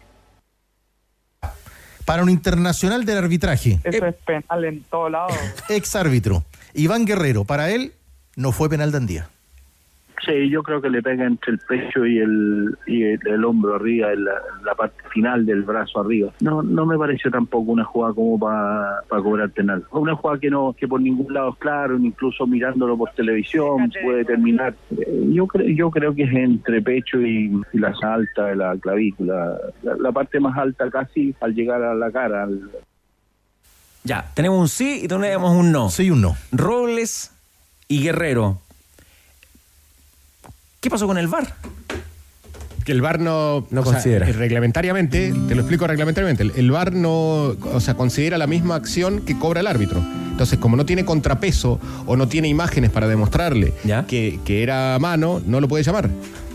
Para un internacional del arbitraje, Eso es penal en todos lados. ex árbitro, Iván Guerrero, para él no fue penal de Andía. Sí, yo creo que le pega entre el pecho y el, y el, el hombro arriba, en la, parte final del brazo arriba. No no me pareció tampoco una jugada como para cobrar penal. Una jugada que no que por ningún lado es claro, incluso mirándolo por televisión puede terminar. Eh, Yo creo yo creo que es entre pecho y, y la alta de la clavícula, la, la parte más alta casi al llegar a la cara. al- Ya, tenemos un sí y tenemos un no. Sí y un no. Robles y Guerrero. ¿Qué pasó con el VAR? Que el VAR no, No sea, considera. eh, reglamentariamente, te lo explico reglamentariamente, el, el VAR no, o sea, considera la misma acción que cobra el árbitro. Entonces, como no tiene contrapeso o no tiene imágenes para demostrarle que, que era mano, no lo puede llamar.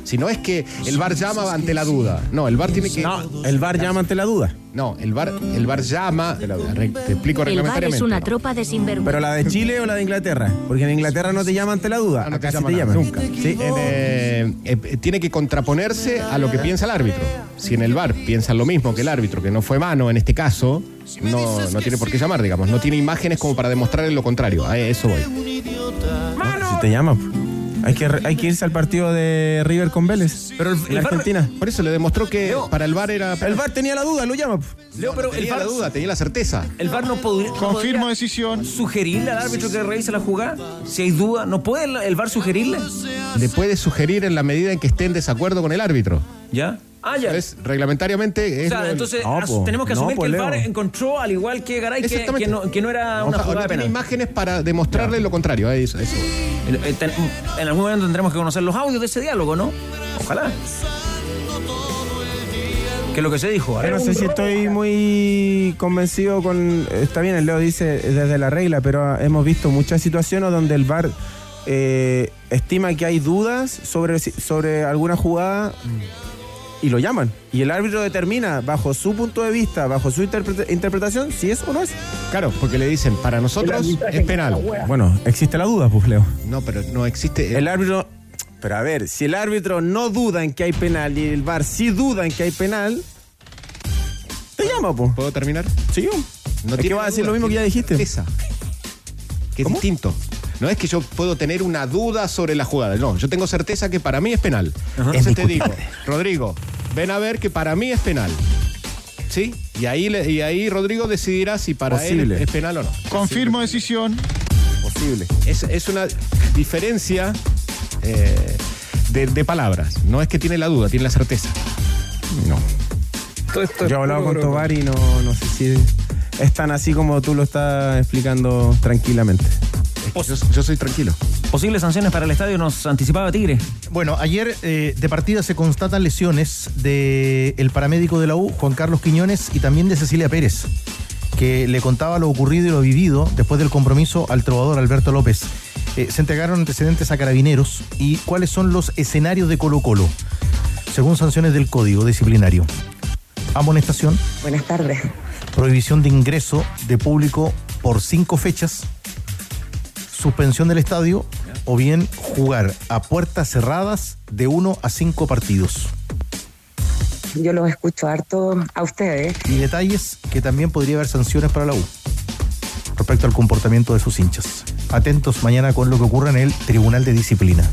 Si no es que el VAR llama ante la duda. No, el VAR tiene que. No, el VAR llama ante la duda. No, el VAR, el VAR llama. Te explico El VAR reglamentariamente. es una tropa de sinvergüenza. ¿Pero la de Chile o la de Inglaterra? Porque en Inglaterra no te llama ante la duda. No te Acá sí llama te llaman. nunca. Sí. En, eh, eh, tiene que contraponerse a lo que piensa el árbitro. Si en el VAR piensan lo mismo que el árbitro, que no fue mano en este caso, no, no tiene por qué llamar, digamos. No tiene imágenes como para demostrar lo contrario. A eso voy. Si te llama. Hay que, hay que irse al partido de River con Vélez. Pero el, en Argentina. Por eso le demostró que para el VAR era. El VAR tenía la duda, lo llama. Leo, pero el tenía VAR, la duda, tenía la certeza. el VAR no podría. no Confirmo decisión. Sugerirle al árbitro que revise la jugada. Si hay duda, ¿no puede el, el VAR sugerirle? Le puede sugerir en la medida en que esté en desacuerdo con el árbitro. ¿Ya? Ah, ya. Es, reglamentariamente O es sea, lo- entonces No, po. tenemos que No, asumir po, que el Leo. VAR encontró, al igual que Garay, que, que no, que no era o una sea, jugada no penal. imágenes para demostrarle lo contrario. a Eso, eso. Eh, En algún momento tendremos que conocer los audios de ese diálogo, ¿no? Ojalá. ¿Qué es lo que se dijo? Yo no sé si estoy muy convencido con. Está bien, el Leo dice desde la regla, pero hemos visto muchas situaciones donde el VAR eh, estima que hay dudas sobre, si- sobre alguna jugada y lo llaman. Y el árbitro determina, bajo su punto de vista, bajo su interpreta- interpretación, si es o no es. Claro, porque le dicen, para nosotros es penal. Bueno, existe la duda, pues, Leo. No, pero no existe. El árbitro. Pero a ver, si el árbitro no duda en que hay penal y el VAR sí duda en que hay penal, te llama, pues. ¿Puedo terminar? Sí, No es que va a decir duda, lo mismo que ya dijiste. certeza. Que es distinto. No es que yo puedo tener una duda sobre la jugada. No, yo tengo certeza que para mí es penal. Entonces te digo, Rodrigo, ven a ver que para mí es penal. ¿Sí? Y ahí, y ahí Rodrigo decidirá si para Posible. él es penal o no. Confirmo decisión. Posible. Es, es una diferencia eh, de, de palabras. No es que tiene la duda, tiene la certeza. No. Yo he hablado con Tobar y no, no sé si es tan así como tú lo estás explicando tranquilamente. Yo, yo soy tranquilo. Posibles sanciones para el estadio nos anticipaba Tigre. Bueno, ayer eh, de partida se constatan lesiones del el paramédico de la U, Juan Carlos Quiñones, y también de Cecilia Pérez, que le contaba lo ocurrido y lo vivido después del compromiso al trovador Alberto López. Eh, se entregaron antecedentes a carabineros y cuáles son los escenarios de Colo Colo, según sanciones del Código Disciplinario. Amonestación, Buenas tardes. prohibición de ingreso de público por cinco fechas, suspensión del estadio o bien jugar a puertas cerradas de uno a cinco partidos. Yo los escucho harto a ustedes. Y detalles que también podría haber sanciones para la U respecto al comportamiento de sus hinchas. Atentos mañana con lo que ocurra en el Tribunal de Disciplina.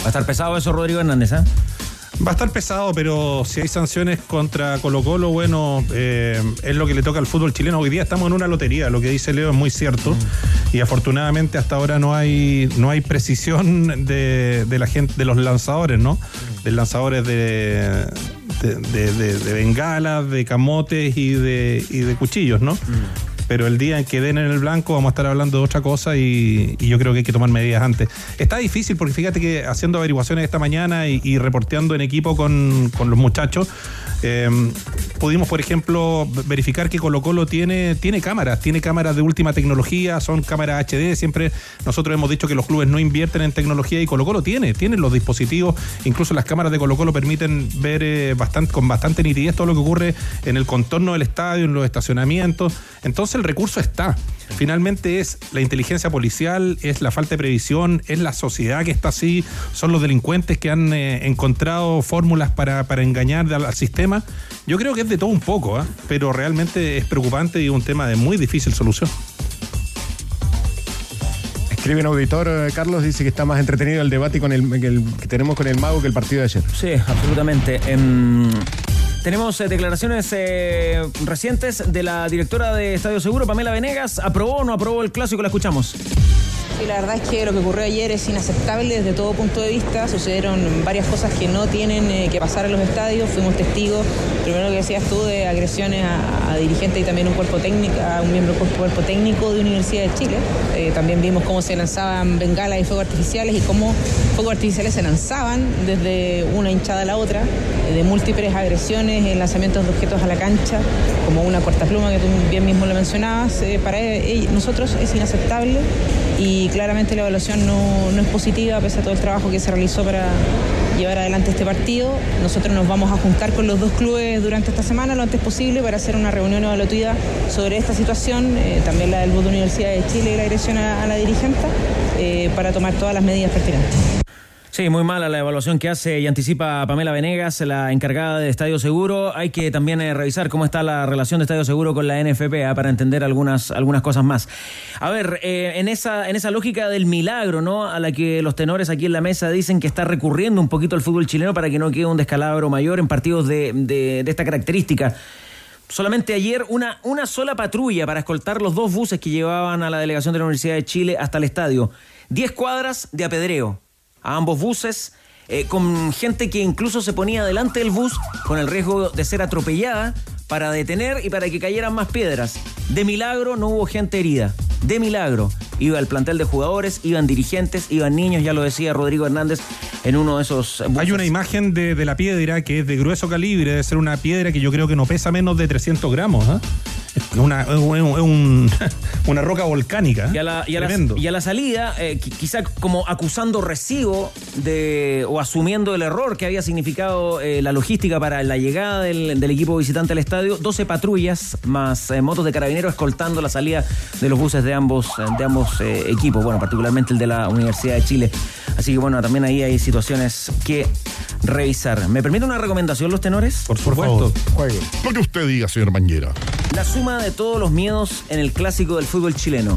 Va a estar pesado eso, Rodrigo Hernández, ¿eh? Va a estar pesado, pero si hay sanciones contra Colo Colo, bueno, eh, es lo que le toca al fútbol chileno. Hoy día estamos en una lotería, lo que dice Leo es muy cierto. Y afortunadamente hasta ahora no hay, no hay precisión de, de la gente, de los lanzadores, ¿no? De lanzadores de, de, de- de- de bengalas, de camotes y de, y de cuchillos, ¿no? Pero el día en que den en el blanco vamos a estar hablando de otra cosa y, yo creo que hay que tomar medidas antes. Está difícil porque fíjate que haciendo averiguaciones esta mañana y, y reporteando en equipo con, con los muchachos, Eh, pudimos, por ejemplo, verificar que Colo Colo tiene, tiene cámaras, tiene cámaras de última tecnología, son cámaras HD. Siempre nosotros hemos dicho que los clubes no invierten en tecnología y Colo Colo tiene, tiene los dispositivos, incluso las cámaras de Colo Colo permiten ver eh, bastante, con bastante nitidez todo lo que ocurre en el contorno del estadio, en los estacionamientos. Entonces el recurso está. Finalmente es la inteligencia policial, es la falta de previsión, es la sociedad que está así, son los delincuentes que han eh, encontrado fórmulas para, para engañar al, al sistema. Yo creo que es de todo un poco, ¿ah? pero realmente es preocupante y un tema de muy difícil solución. Escribe un auditor, eh, Carlos, dice que está más entretenido el debate con el, que, el- que tenemos con el mago que el partido de ayer. Sí, absolutamente. Em, tenemos eh, declaraciones eh, recientes de la directora de Estadio Seguro, Pamela Venegas. ¿Aprobó o no aprobó el clásico? La escuchamos. Sí, la verdad es que lo que ocurrió ayer es inaceptable desde todo punto de vista. Sucedieron varias cosas que no tienen eh, que pasar en los estadios. Fuimos testigos, primero que decías tú, de agresiones a, dirigentes y también un cuerpo técnico, a un miembro del cuerpo técnico de Universidad de Chile. Eh, también vimos cómo se lanzaban bengalas y fuegos artificiales y cómo fuegos artificiales se lanzaban desde una hinchada a la otra, eh, de múltiples agresiones, lanzamientos de objetos a la cancha, como una cortapluma que tú bien mismo lo mencionabas. Para eh, nosotros es inaceptable y claramente la evaluación no, no es positiva pese a todo el trabajo que se realizó para llevar adelante este partido. Nosotros nos vamos a juntar con los dos clubes durante esta semana lo antes posible para hacer una reunión evaluativa sobre esta situación, eh, también la del voto de Universidad de Chile y la a, a la dirigente, eh, para tomar todas las medidas pertinentes. Sí, muy mala la evaluación que hace y anticipa Pamela Venegas, la encargada de Estadio Seguro. Hay que también eh, revisar cómo está la relación de Estadio Seguro con la NFP ah, para entender algunas, algunas cosas más. A ver, eh, en, esa, en esa lógica del milagro, ¿no? A la que los tenores aquí en la mesa dicen que está recurriendo un poquito el fútbol chileno para que no quede un descalabro mayor en partidos de, de- de esta característica. Solamente ayer una, una sola patrulla para escoltar los dos buses que llevaban a la delegación de la Universidad de Chile hasta el estadio. Diez cuadras de apedreo a ambos buses, eh, con gente que incluso se ponía delante del bus con el riesgo de ser atropellada para detener y para que cayeran más piedras. De milagro no hubo gente herida. De milagro. Iba el plantel de jugadores, iban dirigentes, iban niños, ya lo decía Rodrigo Hernández en uno de esos buses. Hay una imagen de, la piedra que es de grueso calibre, debe ser una piedra que yo creo que no pesa menos de 300 gramos. ¿ah? Es Una, un- una roca volcánica. Y a la, y a la- Tremendo. y a la salida, eh, qui- quizá como acusando recibo de, o asumiendo el error que había significado eh, la logística para la llegada del, del equipo visitante al estadio, 12 patrullas más eh, motos de carabineros escoltando la salida de los buses de ambos, de ambos eh, equipos, bueno, particularmente el de la Universidad de Chile. Así que bueno, también ahí hay situaciones que revisar. ¿Me permite una recomendación los tenores? Por supuesto. Lo que usted diga, señor. La suma de todos los miedos en el clásico del fútbol chileno.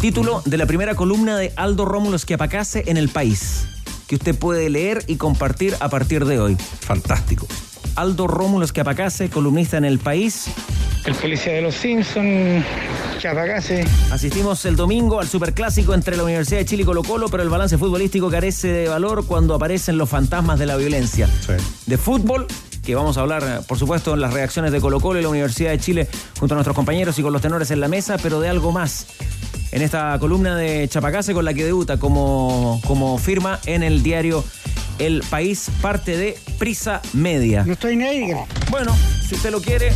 Título de la primera columna de Aldo Rómulo Schiapacase en El País, que usted puede leer y compartir a partir de hoy. Fantástico. Aldo Rómulo Schiapacase, columnista en El País. El policía de los Simpsons, Chapacase. Asistimos el domingo al superclásico entre la Universidad de Chile y Colo Colo, pero el balance futbolístico carece de valor cuando aparecen los fantasmas de la violencia. De fútbol, que vamos a hablar, eh, por supuesto, en las reacciones de Colo Colo y la Universidad de Chile junto a nuestros compañeros y con los tenores en la mesa, pero de algo más. En esta columna de Chapacase con la que debuta como, como firma en el diario El País, parte de Prisa Media. No estoy negro. Bueno, si usted lo quiere,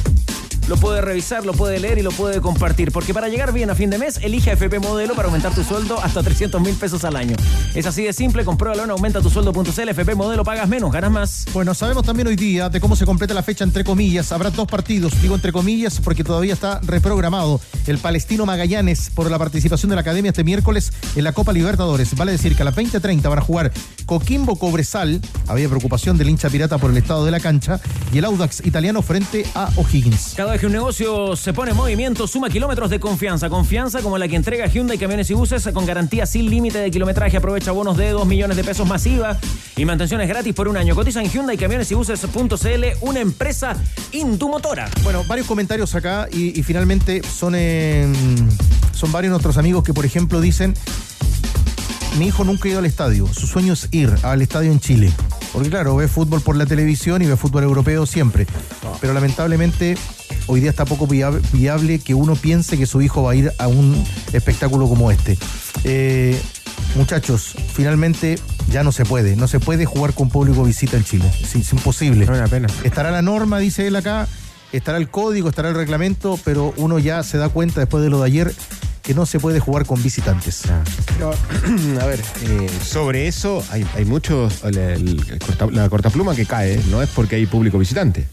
lo puede revisar, lo puede leer y lo puede compartir. Porque para llegar bien a fin de mes, elige FP Modelo para aumentar tu sueldo hasta 300 mil pesos al año. Es así de simple, compruébalo en aumentatusueldo.cl. FP Modelo pagas menos, ganas más. Bueno, sabemos también hoy día de cómo se completa la fecha entre comillas. Habrá dos partidos, digo entre comillas porque todavía está reprogramado el Palestino Magallanes por la participación de la Academia este miércoles en la Copa Libertadores. Vale decir que a las 20.30 van a jugar Coquimbo Cobresal. Había preocupación del hincha pirata por el estado de la cancha. Y el Audax italiano frente a O'Higgins. Cada vez que un negocio se pone en movimiento, suma kilómetros de confianza. Confianza como la que entrega Hyundai Camiones y Buses con garantía sin límite de kilometraje. Aprovecha bonos de 2 millones de pesos masiva y mantenciones gratis por un año. Cotiza en Hyundai Camiones y Buses.cl, una empresa indumotora. Bueno, varios comentarios acá y, y finalmente son, eh, son varios nuestros amigos que, por ejemplo, dicen, mi hijo nunca ha ido al estadio, su sueño es ir al estadio en Chile. Porque claro, ve fútbol por la televisión y ve fútbol europeo siempre. Pero lamentablemente hoy día está poco viable, viable que uno piense que su hijo va a ir a un espectáculo como este. Eh, muchachos, finalmente Ya no se puede, no se puede jugar con público visita en Chile. Es, es imposible. Es una pena. Estará la norma, dice él acá, estará el código, estará el reglamento, pero uno ya se da cuenta después de lo de ayer que no se puede jugar con visitantes. Pero, a ver, eh, sobre eso hay, hay muchos. La, corta- la cortapluma que cae no es porque hay público visitante.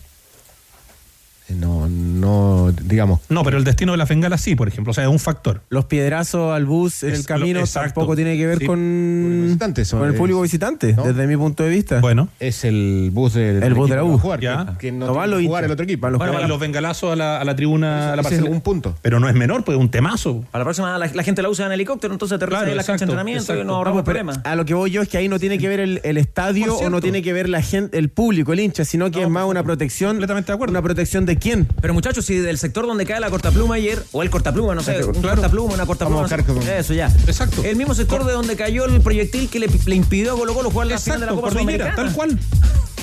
No, no, digamos. No, pero el destino de la Bengala sí, por ejemplo. O sea, es un factor. Los piedrazos al bus en Es el camino lo- tampoco tiene que ver Sí. con, visitantes son- con el público es- visitante, ¿no? desde mi punto de vista. Bueno. Es el bus del El bus de la U. va a Jugar, Ya. que, que no, No van los jugar el otro equipo. los Bueno, los bengalazos a la, a la tribuna, a la Ese es parcela. un punto. Pero no es menor, pues es un temazo. Para la próxima, la, la gente la usa en helicóptero, entonces aterriza Claro, en la cancha de exacto, entrenamiento y no ahorramos problemas. a lo que voy yo es que ahí no tiene que ver el, el estadio o no tiene que ver la gente, el público, el hincha, sino que es más una protección. Completamente de acuerdo. ¿Una protección de quién? Pero muchachos, si del sector donde cae la cortapluma ayer, o el cortapluma, no sé, un Claro. cortapluma, una cortapluma, Vamos a no sé, eso ya. Exacto. El mismo sector de donde cayó el proyectil que le, le impidió a Colo Colo jugar la final de la Exacto, Copa Sudamericana. tal cual.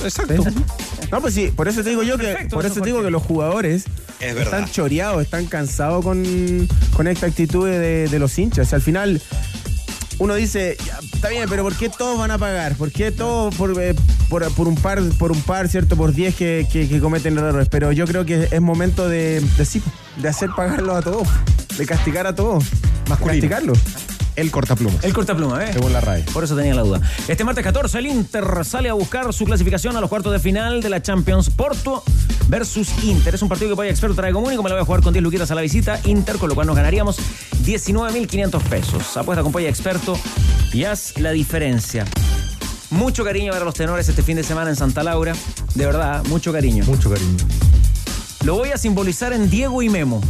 Exacto. No, pues sí, por eso te digo yo que, por eso eso te digo que los jugadores Es están choreados, están cansados con, con esta actitud de, de los hinchas. al final uno dice, "Ya, está bien, pero ¿por qué todos van a pagar? ¿Por qué todos por, eh, por, por un par, por un par, cierto, por 10 que, que- que cometen errores? Pero yo creo que es momento de, de, sí, de hacer pagarlo a todos, de castigar a todos, Masculino. castigarlo. El cortapluma. El cortapluma, ¿eh? Según la RAE. Por eso tenía la duda. Este martes 14 el Inter sale a buscar su clasificación a los cuartos de final de la Champions Porto versus Inter. Es un partido que Polla Experto trae común y como la voy a jugar con 10 luquitas a la visita, Inter, con lo cual nos ganaríamos 19.500 pesos. Apuesta con Polla Experto y haz la diferencia. Mucho cariño para los tenores este fin de semana en Santa Laura. De verdad, mucho cariño. Mucho cariño. Lo voy a simbolizar en Diego y Memo.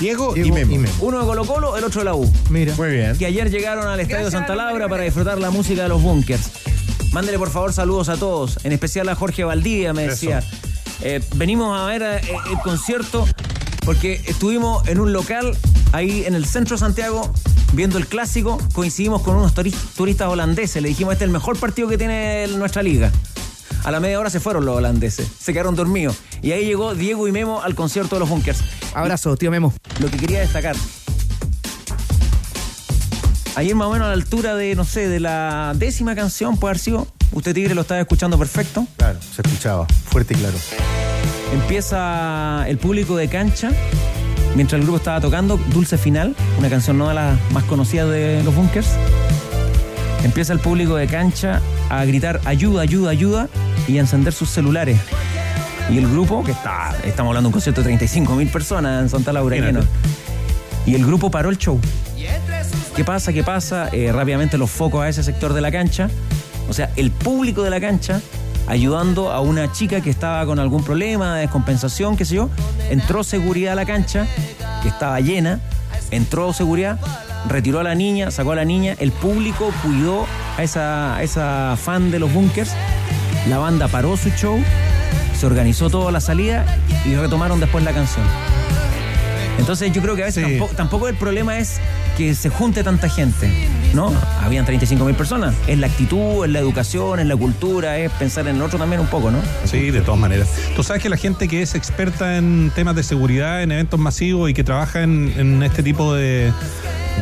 Diego, Diego y Memo. y Memo. Uno de Colo Colo, el otro de la U. Mira. Muy bien. que ayer llegaron al Estadio Santa Laura para disfrutar la música de los bunkers. Mándele por favor saludos a todos, en especial a Jorge Valdía, me decía. Eh, venimos a ver eh, el concierto porque estuvimos en un local ahí en el centro de Santiago viendo el clásico, coincidimos con unos turis- turistas holandeses, le dijimos este es el mejor partido que tiene nuestra liga. A la media hora se fueron los holandeses, se quedaron dormidos. Y ahí llegó Diego y Memo al concierto de los bunkers. Abrazo, tío Memo. Lo que quería destacar. Ayer más o menos a la altura de, no sé, de la décima canción, puede haber sido. Usted Tigre lo estaba escuchando perfecto. Claro, se escuchaba, fuerte y claro. Empieza el público de cancha, mientras el grupo estaba tocando Dulce Final, una canción no de las más conocidas de los bunkers. Empieza el público de cancha a gritar ayuda, ayuda, ayuda y a encender sus celulares. Y el grupo, que está, estamos hablando de un concierto de 35 mil personas en Santa Laura, lleno. Y el grupo paró el show. ¿Qué pasa? ¿Qué pasa? Eh, rápidamente los focos a ese sector de la cancha. O sea, el público de la cancha ayudando a una chica que estaba con algún problema de descompensación, qué sé yo. Entró seguridad a la cancha, que estaba llena. Entró seguridad, retiró a la niña, sacó a la niña. El público cuidó a esa, a esa fan de los bunkers. La banda paró su show, se organizó toda la salida y retomaron después la canción. Entonces yo creo que a veces Sí. tampoco, tampoco el problema es que se junte tanta gente, ¿no? Habían 35 mil personas. Es la actitud, es la educación, es la cultura, es pensar en el otro también un poco, ¿no? Sí, de todas maneras. Tú sabes que la gente que es experta en temas de seguridad, en eventos masivos y que trabaja en, en este tipo de,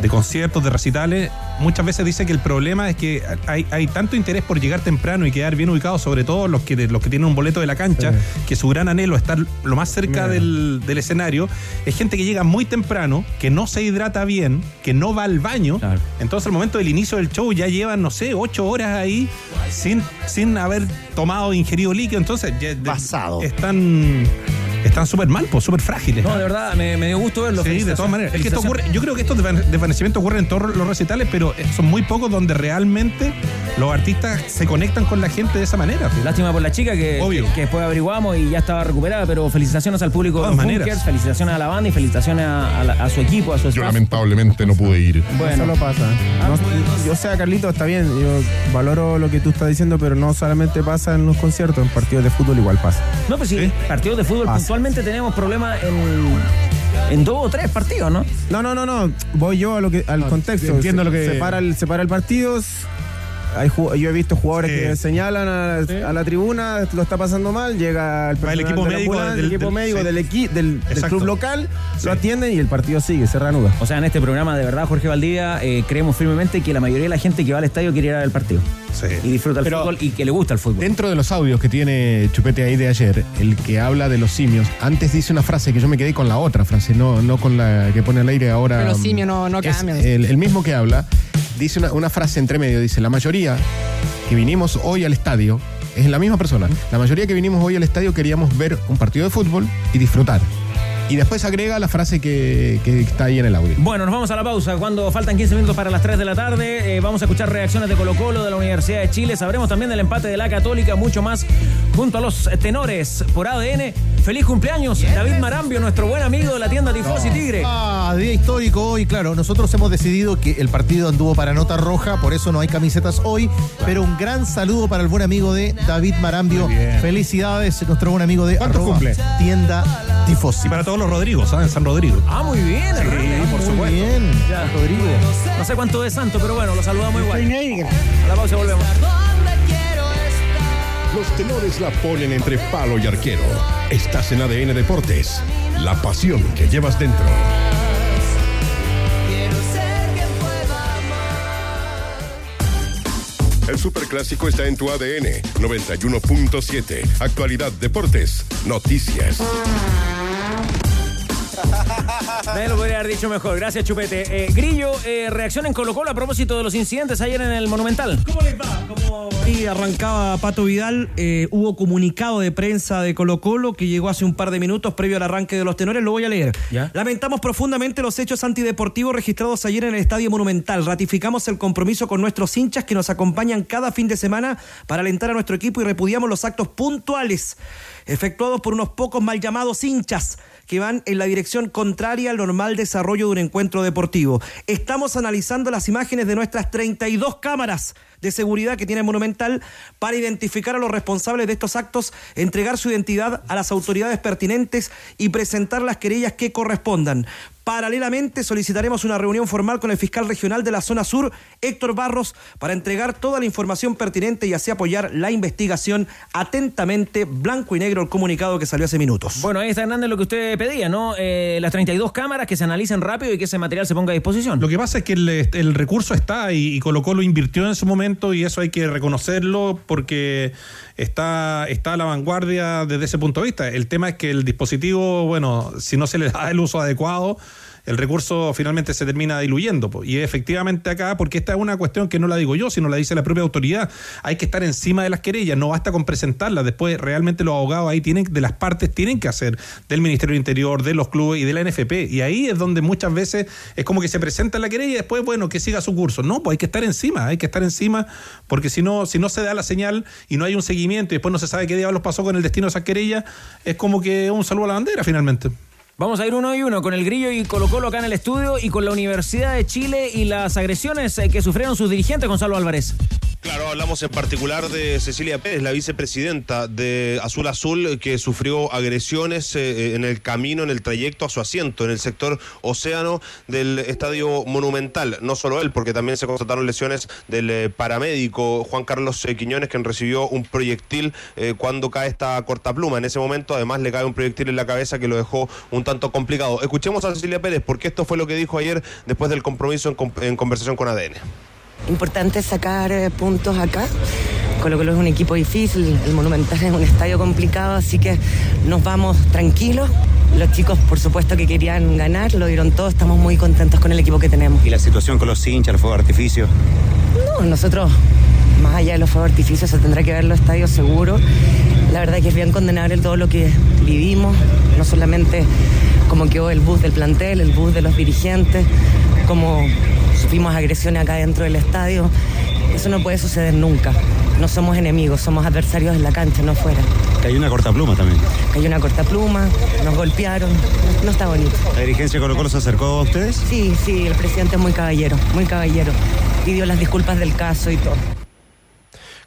de conciertos, de recitales, muchas veces dice que el problema es que hay, hay tanto interés por llegar temprano y quedar bien ubicados, sobre todo los que, los que tienen un boleto de la cancha, que su gran anhelo es estar lo más cerca del, del escenario. Es gente que llega muy temprano, que no se hidrata bien, que no va al baño. Entonces, al momento del inicio del show ya llevan, no sé, ocho horas ahí sin, sin haber tomado, ingerido líquido. Entonces, ya Pasado. están están súper mal, pues súper frágiles. No, de verdad, me, me dio gusto verlo. Sí, de todas maneras. Es que esto ocurre, yo creo que estos desvan- desvanecimientos ocurren en todos los recitales, pero eh, son muy pocos donde realmente los artistas se conectan con la gente de esa manera. pues. Lástima por la chica que, Obvio. que, que después averiguamos y ya estaba recuperada, pero felicitaciones al público de todas los maneras. bunkers, felicitaciones a la banda y felicitaciones a, a la- a su equipo, a su Yo staff. lamentablemente no pude ir. Bueno. Eso lo pasa. No- yo sea, Carlito, está bien. Yo valoro lo que tú estás diciendo, pero no solamente pasa en los conciertos, en partidos de fútbol igual pasa. No, pues sí, partidos de fútbol Pasa. Puntualmente tenemos problemas en, en dos o tres partidos, ¿no? No, no, no, no. Voy yo a lo que, al contexto. entiendo Se- lo que- Separa el, separa el partido. Hay yo he visto jugadores que señalan a, a la tribuna, lo está pasando mal, llega el, el equipo de la médico del- el equipo del- médico sí. del, equi- del, club local, lo atienden y el partido sigue, se reanuda. O sea, en este programa, de verdad, Jorge Valdivia, eh, creemos firmemente que la mayoría de la gente que va al estadio quiere ir a ver el partido. Y disfruta el Pero- fútbol y que le gusta el fútbol. Dentro de los audios que tiene Chupete ahí de ayer, el que habla de los simios, antes dice una frase que yo me quedé con la otra frase, no, no con la que pone al aire ahora. Pero los simios no, no Es cambian. el, el mismo que habla, dice una, frase entre medio, dice, la mayoría que vinimos hoy al estadio, es la misma persona, la mayoría que vinimos hoy al estadio queríamos ver un partido de fútbol y disfrutar. Y después agrega la frase que, que está ahí en el audio. Bueno, nos vamos a la pausa. Cuando faltan 15 minutos para las 3 de la tarde, eh, vamos a escuchar reacciones de Colo Colo, de la Universidad de Chile. Sabremos también del empate de la Católica, mucho más junto a los tenores por ADN. Feliz cumpleaños, David Marambio, nuestro buen amigo de la tienda Tifosi Tigre. Ah, día histórico hoy, claro. Nosotros hemos decidido que el partido anduvo para nota roja, por eso no hay camisetas hoy. Pero un gran saludo para el buen amigo de David Marambio. Felicidades, nuestro buen amigo de ¿Cuántos arroba cumple? tienda Tifosi. Y para todos los Rodrigos, ¿sabes? En San Rodrigo. Ah, muy bien. Sí, por Muy supuesto. bien, Ya. Rodrigo. No sé cuánto es santo, pero bueno, lo saludamos igual. A la pausa volvemos. Los tenores la ponen entre palo y arquero. Estás en ADN Deportes. La pasión que llevas dentro. El superclásico está en tu ADN 91.7. Actualidad Deportes. Noticias. Nadie lo podría haber dicho mejor. Gracias, Chupete. Eh, Grillo, eh, reacción en Colo Colo a propósito de los incidentes ayer en el Monumental. ¿Cómo les va? ¿Cómo... Y arrancaba Pato Vidal, eh, hubo comunicado de prensa de Colo Colo que llegó hace un par de minutos previo al arranque de los tenores, lo voy a leer. ¿Ya? Lamentamos profundamente los hechos antideportivos registrados ayer en el Estadio Monumental. Ratificamos el compromiso con nuestros hinchas que nos acompañan cada fin de semana para alentar a nuestro equipo y repudiamos los actos puntuales efectuados por unos pocos mal llamados hinchas que van en la dirección contraria al normal desarrollo de un encuentro deportivo. Estamos analizando las imágenes de nuestras 32 cámaras de seguridad que tiene Monumental para identificar a los responsables de estos actos, entregar su identidad a las autoridades pertinentes y presentar las querellas que correspondan. Paralelamente solicitaremos una reunión formal con el fiscal regional de la zona sur, Héctor Barros, para entregar toda la información pertinente y así apoyar la investigación atentamente, blanco y negro el comunicado que salió hace minutos. Bueno, ahí está Hernández lo que usted pedía, ¿no? Eh, las 32 cámaras que se analicen rápido y que ese material se ponga a disposición. Lo que pasa es que el, el recurso está y, y Colo Colo invirtió en su momento y eso hay que reconocerlo porque está, está a la vanguardia desde ese punto de vista. El tema es que el dispositivo, bueno, si no se le da el uso adecuado, el recurso finalmente se termina diluyendo. Y efectivamente acá, porque esta es una cuestión que no la digo yo, sino la dice la propia autoridad, hay que estar encima de las querellas, no basta con presentarlas, después realmente los abogados ahí tienen, de las partes tienen que hacer, del Ministerio del Interior, de los clubes y de la NFP. Y ahí es donde muchas veces es como que se presenta la querella y después, bueno, que siga su curso. No, pues hay que estar encima, hay que estar encima, porque si no, si no se da la señal y no hay un seguimiento y después no se sabe qué diablos pasó con el destino de esa querella, es como que un saludo a la bandera finalmente. Vamos a ir uno y uno con el Grillo y Colo Colo acá en el estudio y con la Universidad de Chile y las agresiones eh, que sufrieron sus dirigentes, Gonzalo Álvarez. Claro, hablamos en particular de Cecilia Pérez, la vicepresidenta de Azul Azul, que sufrió agresiones eh, en el camino, en el trayecto a su asiento, en el sector océano del Estadio Monumental. No solo él, porque también se constataron lesiones del eh, paramédico Juan Carlos eh, Quiñones, quien recibió un proyectil eh, cuando cae esta cortapluma. En ese momento, además, le cae un proyectil en la cabeza que lo dejó un tanto complicado. Escuchemos a Cecilia Pérez, porque esto fue lo que dijo ayer después del compromiso en, en conversación con ADN. Importante sacar eh, puntos acá. Colo Colo es un equipo difícil, el Monumental es un estadio complicado, así que nos vamos tranquilos. Los chicos, por supuesto, que querían ganar, lo dieron todo, estamos muy contentos con el equipo que tenemos. ¿Y la situación con los hinchas, los fuegos de artificio? No, nosotros, más allá de los fuegos artificios, se tendrá que ver los estadios seguros. La verdad que es bien condenable todo lo que vivimos, no solamente como quedó el bus del plantel, el bus de los dirigentes, como sufrimos agresiones acá dentro del estadio. Eso no puede suceder nunca. No somos enemigos, somos adversarios en la cancha, no fuera. Hay una cortapluma también. Hay una corta pluma, nos golpearon, no está bonito. ¿La dirigencia de Colo Colo se acercó a ustedes? Sí, sí, el presidente es muy caballero, muy caballero. Pidió las disculpas del caso y todo.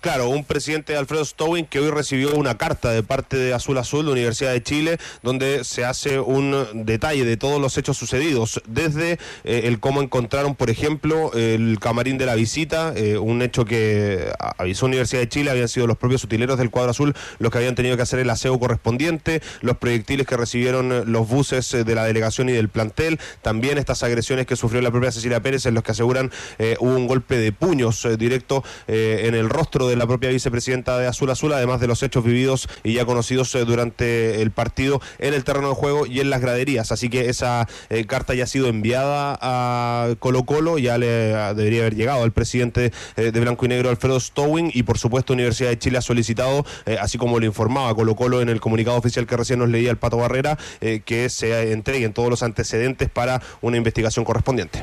Claro, un presidente Alfredo Stowin que hoy recibió una carta de parte de Azul Azul, de Universidad de Chile, donde se hace un detalle de todos los hechos sucedidos, desde eh, el cómo encontraron, por ejemplo, el camarín de la visita, eh, un hecho que avisó Universidad de Chile, habían sido los propios utileros del cuadro azul los que habían tenido que hacer el aseo correspondiente, los proyectiles que recibieron eh, los buses de la delegación y del plantel, también estas agresiones que sufrió la propia Cecilia Pérez, en los que aseguran hubo un golpe de puños directo en el rostro de la propia vicepresidenta de Azul Azul, además de los hechos vividos y ya conocidos durante el partido en el terreno de juego y en las graderías. Así que esa eh, carta ya ha sido enviada a Colo Colo, ya le debería haber llegado al presidente eh, de Blanco y Negro, Alfredo Stowing, y por supuesto Universidad de Chile ha solicitado, eh, así como lo informaba Colo Colo en el comunicado oficial que recién nos leía el Pato Barrera, que se entreguen todos los antecedentes para una investigación correspondiente.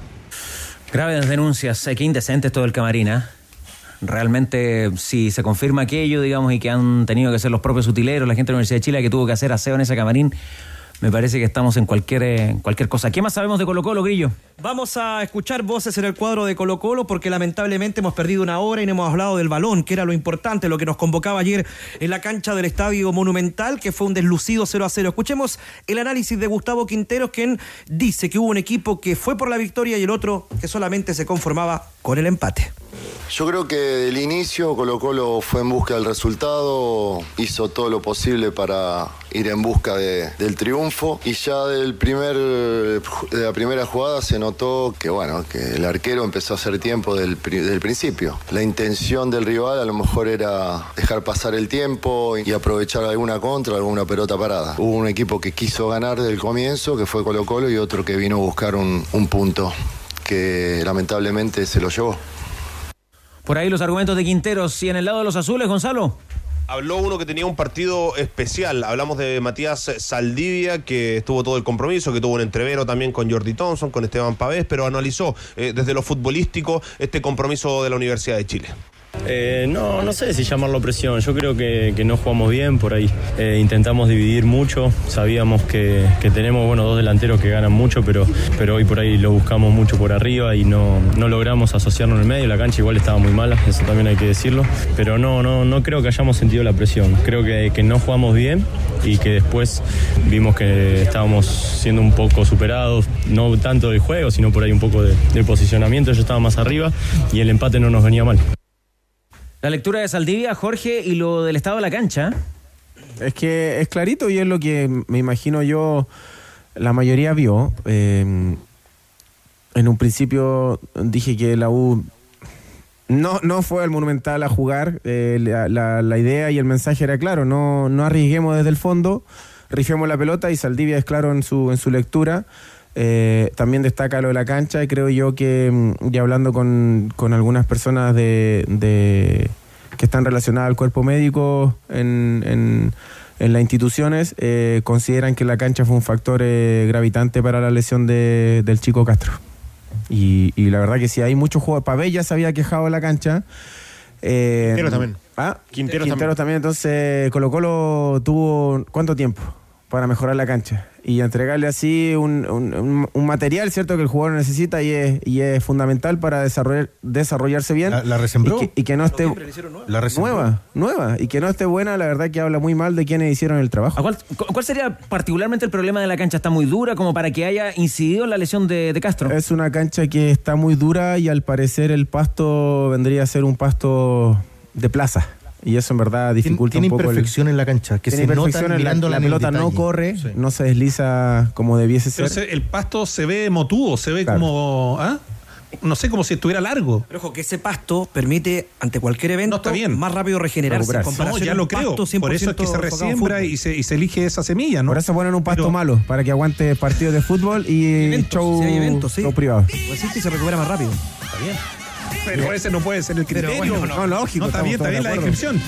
Graves denuncias, qué indecente todo el camarina realmente si se confirma aquello, digamos, y que han tenido que ser los propios utileros, la gente de la Universidad de Chile que tuvo que hacer aseo en ese camarín, me parece que estamos en cualquier, eh, cualquier cosa. ¿Qué más sabemos de Colo Colo, Grillo? Vamos a escuchar voces en el cuadro de Colo Colo porque lamentablemente hemos perdido una hora y no hemos hablado del balón, que era lo importante, lo que nos convocaba ayer en la cancha del Estadio Monumental, que fue un deslucido 0 a 0. Escuchemos el análisis de Gustavo Quinteros, quien dice que hubo un equipo que fue por la victoria y el otro que solamente se conformaba con el empate. Yo creo que del inicio Colo Colo fue en busca del resultado, hizo todo lo posible para ir en busca del triunfo y ya del primer, de la primera jugada se notó que bueno, que el arquero empezó a hacer tiempo del, del principio. La intención del rival a lo mejor era dejar pasar el tiempo y aprovechar alguna contra, alguna pelota parada. Hubo un equipo que quiso ganar desde el comienzo, que fue Colo Colo, y otro que vino a buscar un, un punto que lamentablemente se lo llevó. Por ahí los argumentos de Quinteros. Y en el lado de los azules, Gonzalo. Habló uno que tenía un partido especial. Hablamos de Matías Saldivia, que estuvo todo el compromiso, que tuvo un entrevero también con Jordi Thompson, con Esteban Pavés, pero analizó eh, desde lo futbolístico este compromiso de la Universidad de Chile. Eh, no, no sé si llamarlo presión. Yo creo que, no jugamos bien por ahí. Eh, intentamos dividir mucho. Sabíamos que, tenemos bueno, dos delanteros que ganan mucho, pero, pero hoy por ahí lo buscamos mucho por arriba y no, no logramos asociarnos en el medio. La cancha igual estaba muy mala, eso también hay que decirlo. Pero no, no, no creo que hayamos sentido la presión. Creo que, no jugamos bien y que después vimos que estábamos siendo un poco superados, no tanto de juego, sino por ahí un poco de, de posicionamiento. Yo estaba más arriba y el empate no nos venía mal. La lectura de Saldivia, Jorge, y lo del estado de la cancha. Es que es clarito y es lo que me imagino yo la mayoría vio. Eh, en un principio dije que la U no, no fue al Monumental a jugar. Eh, la, idea y el mensaje era claro, no, no arriesguemos desde el fondo, rifemos la pelota y Saldivia es claro en su, en su lectura. Eh, también destaca lo de la cancha y creo yo que, mm, ya hablando con, algunas personas de, que están relacionadas al cuerpo médico en, en, las instituciones, eh, consideran que la cancha fue un factor eh, gravitante para la lesión de, del chico Castro. Y, la verdad que si hay muchos juegos, Pabella ya se había quejado de la cancha. Quintero también. ¿Ah? Quintero, también. también. Entonces, Colo Colo tuvo, ¿cuánto tiempo? para mejorar la cancha y entregarle así un, material, ¿cierto? Que el jugador necesita y es, y es fundamental para desarrollar, desarrollarse bien. ¿La, resembró? Y que, no esté... La nueva, nueva. Y que no esté buena, la verdad que habla muy mal de quienes hicieron el trabajo. Cuál, cuál, sería particularmente el problema de la cancha? ¿Está muy dura como para que haya incidido en la lesión de, de Castro? Es una cancha que está muy dura y al parecer el pasto vendría a ser un pasto de plaza y eso en verdad dificulta tiene un poco. imperfección en la cancha, que se nota mirando la, la pelota no corre, no se desliza como debiese ser. el pasto se ve motudo, se ve como. ¿ah? No sé, como si estuviera largo. Pero ojo, que ese pasto permite, ante cualquier evento, más rápido regenerarse. No, ya lo creo. Por eso es que se resiembra y se, y se, elige esa semilla, ¿no? Por eso ponen un pasto malo, para que aguante partidos de fútbol y eventos, show, si hay eventos, sí. privado. Resiste y se recupera más rápido. Está bien. Pero ese no puede ser el criterio. no, lógico. No, está bien, está bien la descripción.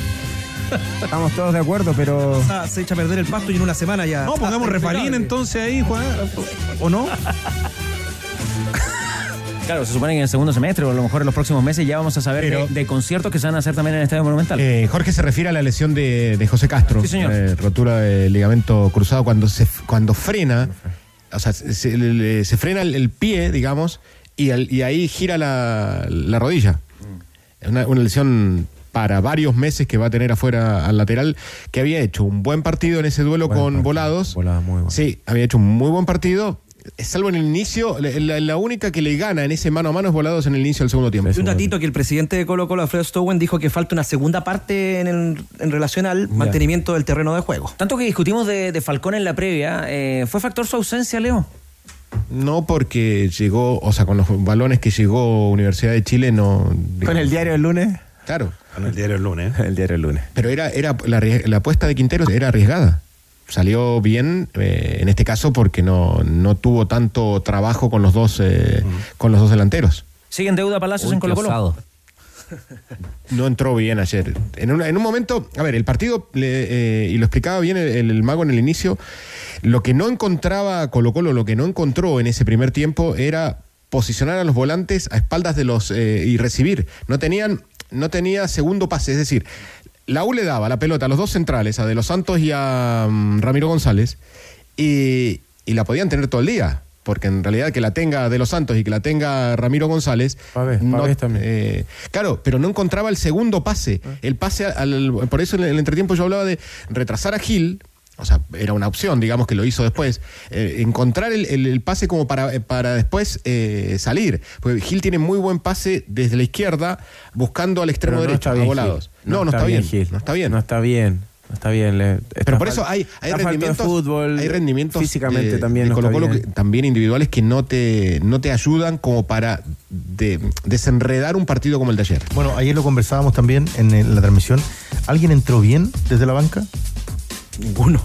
Estamos todos de acuerdo, pero. se echa a perder el pasto y en una semana ya. No, pongamos refalín entonces ahí, Juan. ¿O no? Claro, se supone que en el segundo semestre o a lo mejor en los próximos meses ya vamos a saber de, conciertos que se van a hacer también en el Estadio Monumental. Eh, Jorge se refiere a la lesión de, José Castro. Sí, señor. Eh, rotura del ligamento cruzado cuando se cuando frena, o sea, se, frena el, pie, digamos, y, ahí gira la, rodilla. Mm. Una, una lesión para varios meses que va a tener afuera al lateral, que había hecho un buen partido en ese duelo con Volados. Sí, había hecho un muy buen partido. Salvo en el inicio, la, única que le gana en ese mano a mano es Volados en el inicio del segundo tiempo. Y un datito que el presidente de Colo Colo, Alfredo Stowen, dijo que falta una segunda parte en, el- en relación al mantenimiento del terreno de juego. Tanto que discutimos de, de Falcón en la previa, eh, ¿fue factor su ausencia, Leo? No porque llegó, o sea, con los balones que llegó Universidad de Chile, no. Con el diario del lunes. Claro. Con el diario el lunes. El diario del lunes. Pero era, era la, la apuesta de Quinteros era arriesgada. Salió bien eh, en este caso porque no, no tuvo tanto trabajo con los dos, eh, con los dos delanteros. ¿Sigue en deuda Palacios en Colo Colo? No entró bien ayer. En, una- en un momento, a ver, el partido, le- eh, y lo explicaba bien el, el mago en el inicio, lo que no encontraba Colo Colo, lo que no encontró en ese primer tiempo era posicionar a los volantes a espaldas de los eh, y recibir. No tenían, no tenía segundo pase, es decir, la U le daba la pelota a los dos centrales, a De Los Santos y a mm, Ramiro González, y, y la podían tener todo el día. Porque en realidad que la tenga De Los Santos y que la tenga Ramiro González. no- eh, claro, pero no encontraba el segundo pase. El pase al. Por eso en el entretiempo yo hablaba de retrasar a Gil. O sea, era una opción, digamos, que lo hizo después. Eh, encontrar el, el- el pase como para, eh, para después eh, salir. Porque Gil tiene muy buen pase desde la izquierda, buscando al extremo no derecho, está a volados. Gil. No, no, está, bien. Gil. No está bien. No está bien. No está bien. le- Pero por eso hay, hay falta de rendimientos, fútbol. hay rendimientos físicamente de- también de que- también individuales que no te, no te ayudan como para de- desenredar un partido como el de ayer. Bueno, ayer lo conversábamos también en, la transmisión. ¿Alguien entró bien desde la banca? Ninguno.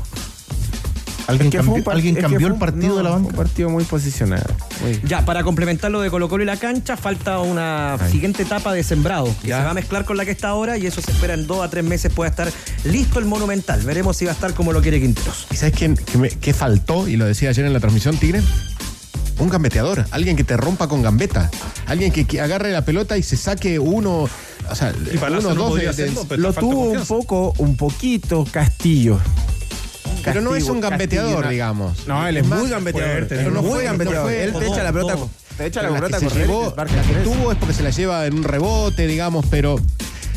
¿Alguien Es que fue cambió, un par- ¿alguien es que cambió fue el partido no, de la banca? Un partido muy posicionado. Muy- Ya, para complementar lo de Colo Colo y la cancha, falta una Ay. siguiente etapa de sembrado, que se va a mezclar con la que está ahora y eso se espera en dos a tres meses pueda estar listo el Monumental. Veremos si va a estar como lo quiere Quinteros. ¿Y sabes quién, qué, me- qué faltó? Y lo decía ayer en la transmisión, Tigre. Un gambeteador, alguien que te rompa con gambeta, alguien que, que agarre la pelota y se saque uno, o sea, Y uno no dos podía de- hacerlo, Lo tuvo un confianza. poco, un poquito Castillo. Pero no es un gambeteador, digamos. No, él es, muy gambeteador. fuerte, no muy fue- gambeteador. fue- él te echa la pelota, te echa la Pero pelota que se correr, llevó, la la que tuvo es porque se la lleva en un rebote, digamos, pero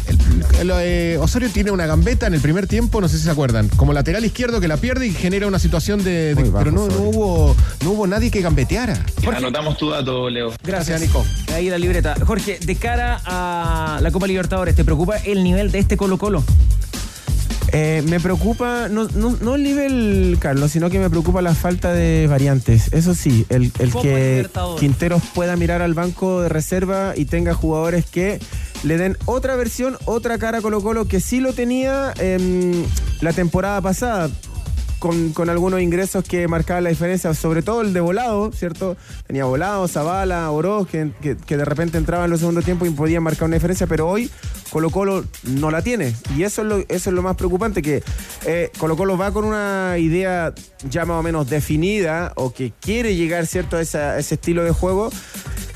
el- el- eh, Osorio tiene una gambeta en el primer tiempo, no sé si se acuerdan, como lateral izquierdo que la pierde y genera una situación de, de- Muy bajo, pero no, no hubo no hubo nadie que gambeteara. Anotamos tu dato, Leo. Gracias, Nico. Ahí la libreta. Jorge, de cara a la Copa Libertadores, ¿te preocupa el nivel de este Colo Colo? Eh, me preocupa, no, no, no el nivel, Carlos, sino que me preocupa la falta de variantes. Eso sí, el, que. Quinteros pueda mirar al banco de reserva y tenga jugadores que le den otra versión, otra cara a Colo Colo que sí lo tenía em, la temporada pasada. Con, con algunos ingresos que marcaban la diferencia, sobre todo el de volado, ¿cierto? Tenía volado, Zavala, Oroz, que, que- que de repente entraban en los segundos tiempos y podían marcar una diferencia, pero hoy Colo Colo no la tiene. Y eso es lo, eso es lo más preocupante, que eh, Colo Colo va con una idea ya más o menos definida o que quiere llegar, ¿cierto?, a, ese estilo de juego,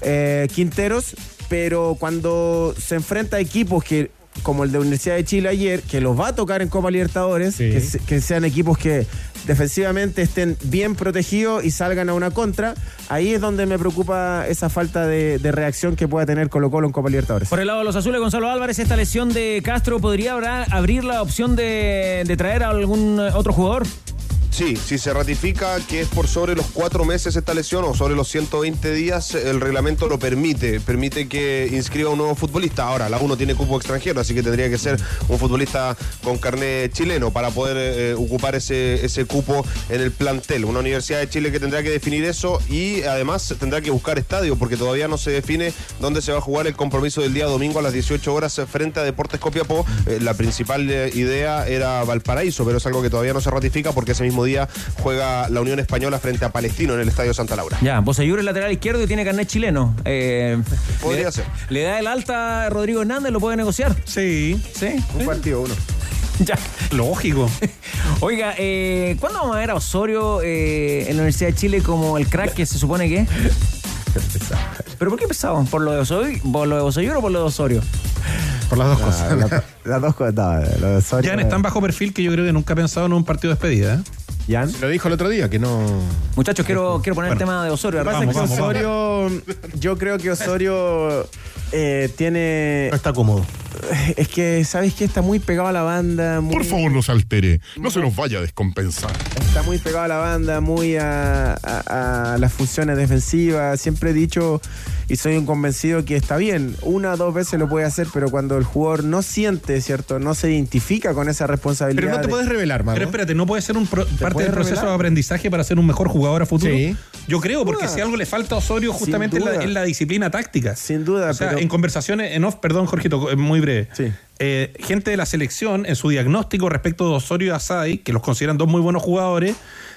eh, Quinteros, pero cuando se enfrenta a equipos que como el de Universidad de Chile ayer, que los va a tocar en Copa Libertadores, que, se- que sean equipos que defensivamente estén bien protegidos y salgan a una contra, ahí es donde me preocupa esa falta de, de reacción que pueda tener Colo Colo en Copa Libertadores. Por el lado de los azules, Gonzalo Álvarez, esta lesión de Castro podría abrir la opción de, de traer a algún eh, otro jugador. Sí, si se ratifica que es por sobre los cuatro meses esta lesión o sobre los 120 días, el reglamento lo permite, permite que inscriba un nuevo futbolista. Ahora, la uno tiene cupo extranjero, así que tendría que ser un futbolista con carnet chileno para poder eh, ocupar ese, ese cupo en el plantel. Una Universidad de Chile que tendrá que definir eso y además tendrá que buscar estadio porque todavía no se define dónde se va a jugar el compromiso del día domingo a las 18 horas frente a Deportes Copiapó. Eh, la principal eh, idea era Valparaíso, pero es algo que todavía no se ratifica porque ese mismo día juega la Unión Española frente a Palestino en el Estadio Santa Laura. Ya, Bosayur es lateral izquierdo y tiene carnet chileno. Eh, Podría le, ser. ¿Le da el alta a Rodrigo Hernández? ¿Lo puede negociar? Sí. ¿Sí? Un partido uno. Ya. Lógico. Oiga, eh, ¿cuándo vamos a ver a Osorio eh, en la Universidad de Chile como el crack que se supone que es? ¿Pero por qué pesado? ¿Por lo de Osorio, por lo de Osorio o por lo de Osorio? Por las dos cosas. La- las dos cosas. no, lo de Osorio- Jan es tan bajo perfil que yo creo que nunca ha pensado en un partido de despedida. ¿eh? Jan. Lo dijo el otro día, que no. Muchachos, quiero, quiero poner Bueno. el tema de Osorio. Lo que pasa es que Osorio, yo creo que Osorio eh, tiene No está cómodo. Es que, ¿sabes qué? Está muy pegado a la banda. Muy, Por favor, no se altere. No se nos vaya a descompensar. Está muy pegado a la banda, muy a, a- a las funciones defensivas. Siempre he dicho y soy un convencido que está bien. Una o dos veces lo puede hacer, pero cuando el jugador no siente, ¿cierto? No se identifica con esa responsabilidad. Pero no te de- puedes revelar, Pero espérate, ¿no puede ser un pro- parte del proceso revelar? de aprendizaje para ser un mejor jugador a futuro? Sí. Yo creo, porque si algo le falta a Osorio justamente es la, duda. es la disciplina táctica. Sin duda, O sea, pero- en conversaciones en off, perdón, Jorgito, eh, muy breve. Eh, gente de la selección, en su diagnóstico respecto de Osorio y Asadi, que los consideran dos muy buenos jugadores,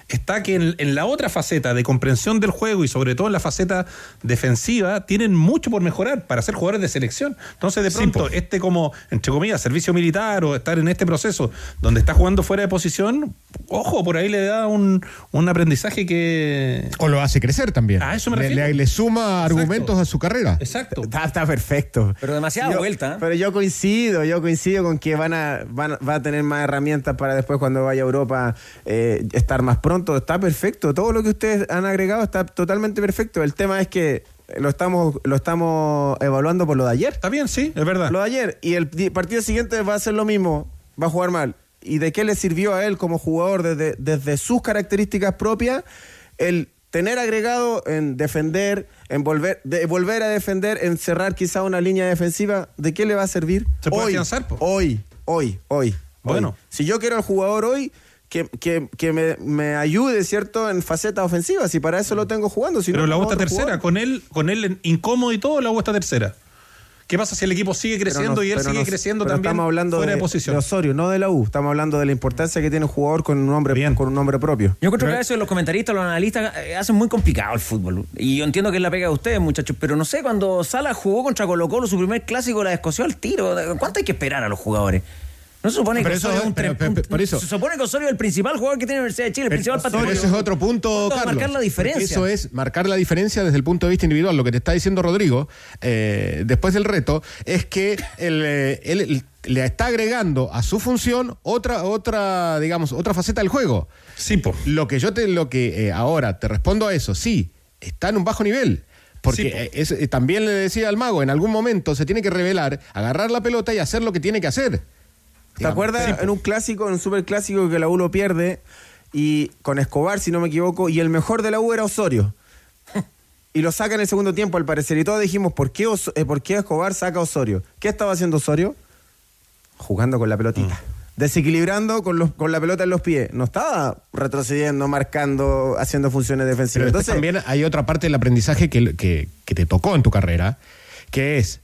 está que en, en la otra faceta de comprensión del juego y sobre todo en la faceta defensiva, tienen mucho por mejorar para ser jugadores de selección. Entonces, de pronto, este como, entre comillas, servicio militar o estar en este proceso donde está jugando fuera de posición, ojo, por ahí le da un, un aprendizaje que... O lo hace crecer también. A eso me Le- refiero. le, le suma argumentos a su carrera. Exacto. Está, está perfecto. Pero demasiada Yo- vuelta. ¿eh? Pero yo coincido, yo coincido con que van a, van a- va a tener más herramientas para después cuando vaya a Europa eh, estar más pronto. Está perfecto. Todo lo que ustedes han agregado está totalmente perfecto. El tema es que lo estamos, lo estamos evaluando por lo de ayer. Está bien, sí, es verdad. Lo de ayer. Y el partido siguiente va a ser lo mismo. Va a jugar mal. ¿Y de qué le sirvió a él como jugador desde, desde sus características propias el tener agregado en defender, en volver, de volver a defender, en cerrar quizá una línea defensiva? ¿De qué le va a servir? Se puede hoy, afianzar, hoy, hoy, hoy. Bueno. hoy. Si yo quiero al jugador hoy, que, que- que me, me ayude, ¿cierto?, en facetas ofensivas. Y para eso lo tengo jugando. Si Pero no, la U está tercera, jugador. con él, con él incómodo y todo, la U está tercera. ¿Qué pasa si el equipo sigue creciendo no- y él sigue no- creciendo pero también Estamos hablando fuera de, de, posición? de Osorio, no de la U. Estamos hablando de la importancia que tiene un jugador con un nombre, con un nombre propio. Yo creo que a veces los comentaristas, los analistas eh, hacen muy complicado el fútbol. Y yo entiendo que es la pega de ustedes, muchachos, pero no sé, cuando Sala jugó contra Colo Colo su primer clásico la descoció al tiro. ¿Cuánto hay que esperar a los jugadores? No se supone que Pero Osorio es un, pero- pero- eso- Se supone que Osorio es el principal jugador que tiene la Universidad de Chile, el principal Pero patrimonio. ese es otro punto, ¿Cuándo va a Carlos. marcar la diferencia? Eso es marcar la diferencia desde el punto de vista individual. Lo que te está diciendo Rodrigo, eh, después del reto, es que él, eh, él le está agregando a su función otra, otra, digamos, otra faceta del juego. Sí, po. Lo que yo te, lo que eh, ahora te respondo a eso, sí, está en un bajo nivel. Porque Sí, po. eh, es- eh, también le decía al mago, en algún momento se tiene que revelar, agarrar la pelota y hacer lo que tiene que hacer. ¿Te acuerdas en un clásico, en un super clásico que la U lo pierde y con Escobar, si no me equivoco, y el mejor de la U era Osorio? Y lo saca en el segundo tiempo, al parecer. Y todos dijimos, ¿por qué, Os- eh, ¿por qué Escobar saca a Osorio? ¿Qué estaba haciendo Osorio? Jugando con la pelotita. Desequilibrando con, los, con la pelota en los pies. No estaba retrocediendo, marcando, haciendo funciones defensivas. Entonces, también hay otra parte del aprendizaje que, que- que te tocó en tu carrera, que es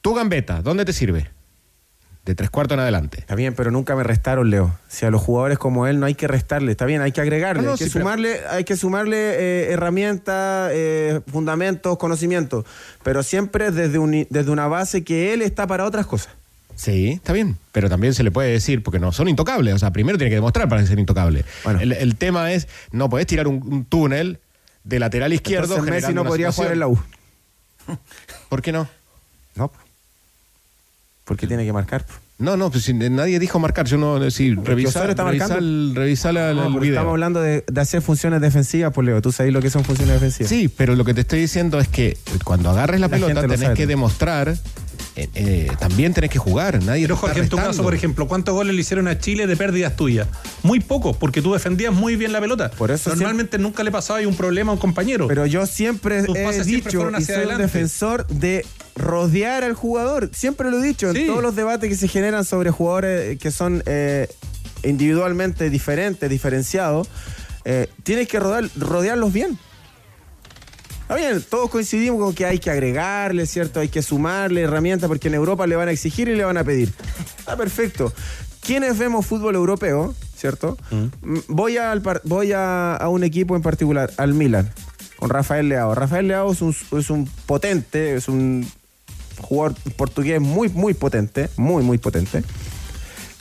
tu gambeta, ¿dónde te sirve? De tres cuartos en adelante. Está bien, pero nunca me restaron, Leo. Si a los jugadores como él no hay que restarle, está bien, hay que agregarle, No, no, hay, que sí, pero- sumarle hay que sumarle eh, herramientas, eh, fundamentos, conocimientos, pero siempre desde, un- desde una base que él está para otras cosas. Sí, está bien. Pero también se le puede decir, porque no son intocables. O sea, primero tiene que demostrar para ser intocable. El, el tema es, no podés tirar un, un túnel de lateral izquierdo. Entonces Messi no podría jugar en la U. ¿Por qué no? No. Porque tiene que marcar. No, no, pues si nadie dijo marcar. Yo no, si revisa, Osorio está revisa marcando. el, revisa la- No, el porque video. estamos hablando de, de hacer funciones defensivas, pues Leo. Tú sabes lo que son funciones defensivas. Sí, pero lo que te estoy diciendo es que cuando agarres la, La pelota tenés sabe que demostrar, eh, eh, también tenés que jugar. Nadie Pero Jorge, en tu caso, por ejemplo, ¿cuántos goles le hicieron a Chile de pérdidas tuyas? Muy pocos, porque tú defendías muy bien la pelota. Por eso Normalmente nunca le pasaba ahí un problema a un compañero. Pero yo siempre Tus he siempre dicho fueron y soy un defensor de rodear al jugador. Siempre lo he dicho Sí. en todos los debates que se generan sobre jugadores que son eh, individualmente diferentes, diferenciados. eh, tienes que rodear- rodearlos bien. Está bien, todos coincidimos con que hay que agregarle, ¿cierto? Hay que sumarle herramientas porque en Europa le van a exigir y le van a pedir. Está perfecto. ¿Quiénes vemos fútbol europeo, ¿cierto? Mm, Voy, al voy a, a un equipo en particular, al Milan, con Rafael Leao. Rafael Leao es un, es un potente, es un jugador portugués muy, muy potente, muy, muy potente.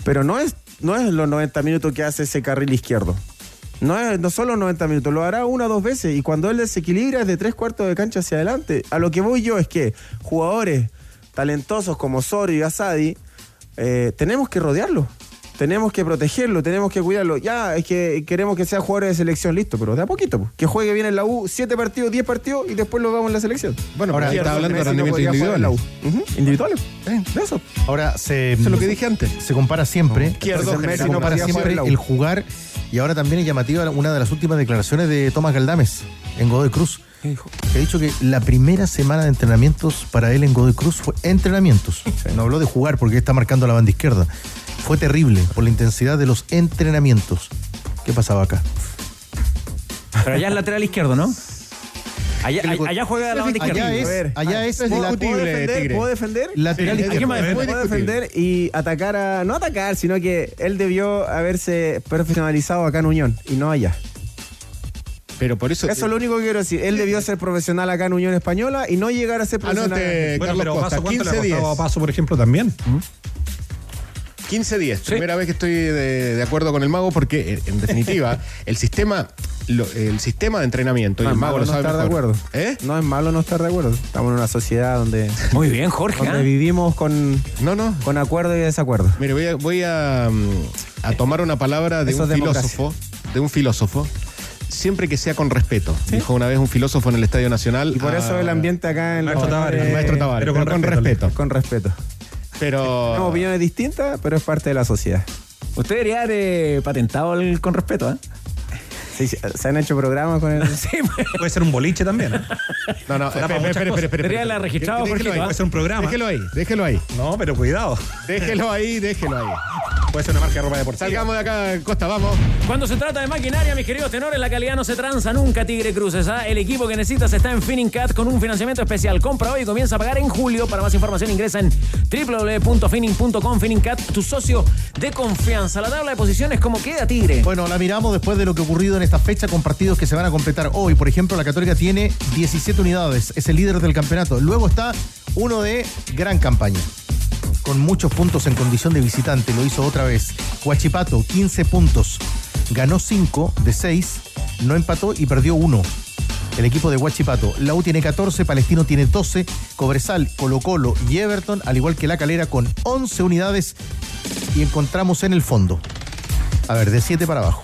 Pero no es, no es los 90 minutos que hace ese carril izquierdo. No, los 90 minutos, lo hará una o dos veces. Y cuando él desequilibra es de tres cuartos de cancha hacia adelante. A lo que voy yo es que jugadores talentosos como Osorio y Asadi, eh, tenemos que rodearlos. tenemos que protegerlo, tenemos que cuidarlo. Ya, es que queremos que sea jugador de selección, listo, pero de a poquito. pues. Que juegue bien en la U, siete partidos, 10 partidos y después lo vamos en la selección. Bueno, Ahora, está hablando de en la individuales. Eh, de eso. Ahora se, Eso es lo que dije antes. se compara siempre, Izquierdo, se compara siempre en la U. el jugar y ahora también es llamativa una de las últimas declaraciones de Tomás Galdames en Godoy Cruz. Que ha dicho que la primera semana de entrenamientos para él en Godoy Cruz fue entrenamientos. No habló de jugar porque está marcando la banda izquierda. Fue terrible por la intensidad de los entrenamientos. ¿Qué pasaba acá? Pero allá es lateral izquierdo, ¿no? Allá, allá juega la banda izquierda. Allá es, ver, allá es la- discutible, ¿Puedo defender? Tigre. ¿Puedo defender? lateral. Puedo defender y atacar a. No atacar, sino que él debió haberse profesionalizado acá en Unión y no allá. Pero por eso. Eso es lo único que quiero decir. Él debió ser profesional acá en Unión Española y no llegar a ser profesional. Anote, Bueno, Carlos pero Costa, Paso, ¿cuánto le ha 15 costado a días. Paso, por ejemplo, también? 15 días. Primera vez que estoy de, de acuerdo con el mago porque, en, en definitiva, el sistema lo- el sistema de entrenamiento, y No el es mago malo lo no sabe estar de mejor. acuerdo. ¿Eh? No es malo no estar de acuerdo. Estamos en una sociedad donde, Muy bien, Jorge. donde ¿ah? vivimos con, No, no. con acuerdo y desacuerdo. Mire, voy a, voy a, mm, a tomar una palabra de Eso un es democracia. filósofo, de un filósofo, siempre que sea con respeto. Dijo una vez un filósofo en el Estadio Nacional. Y por ah, eso el ambiente acá en Maestro Tavares, eh, Maestro Tavares, pero pero con respeto. Con respeto. Pero Tenemos opiniones distintas, pero es parte de la sociedad. Usted debería haber eh, patentado el con respeto, ¿eh? Sí, sí, se han hecho programas con el. Sí, pues. Puede ser un boliche también. ¿eh? no, no, cosas. espere, espere, Debería registrado, Déjelo Jorgito, ahí. Puede ser un programa. Déjelo ahí, déjelo ahí. No, pero cuidado. Déjelo ahí, déjelo ahí. Puede ser una marca de ropa deportiva. Salgamos de acá, Costa, vamos. Cuando se trata de maquinaria, mis queridos tenores, la calidad no se tranza nunca, Tigre Cruces. ¿ah? El equipo que necesitas está en Finning Cat con un financiamiento especial. Compra hoy y comienza a pagar en julio. Para más información ingresa en www.finning.com. Finning Cat, tu socio de confianza. La tabla de posiciones, ¿cómo queda, Tigre? Bueno, la miramos después de lo que ha ocurrido en esta fecha con partidos que se van a completar hoy. Por ejemplo, la Católica tiene 17 unidades, es el líder del campeonato. Luego está uno de gran campaña, con muchos puntos en condición de visitante. Lo hizo otra vez. Huachipato, 15 puntos. Ganó 5 de 6, no empató y perdió 1. El equipo de Huachipato. La U tiene 14, Palestino tiene 12, Cobresal, Colo Colo y Everton, al igual que La Calera, con 11 unidades. Y encontramos en el fondo. A ver, de 7 para abajo.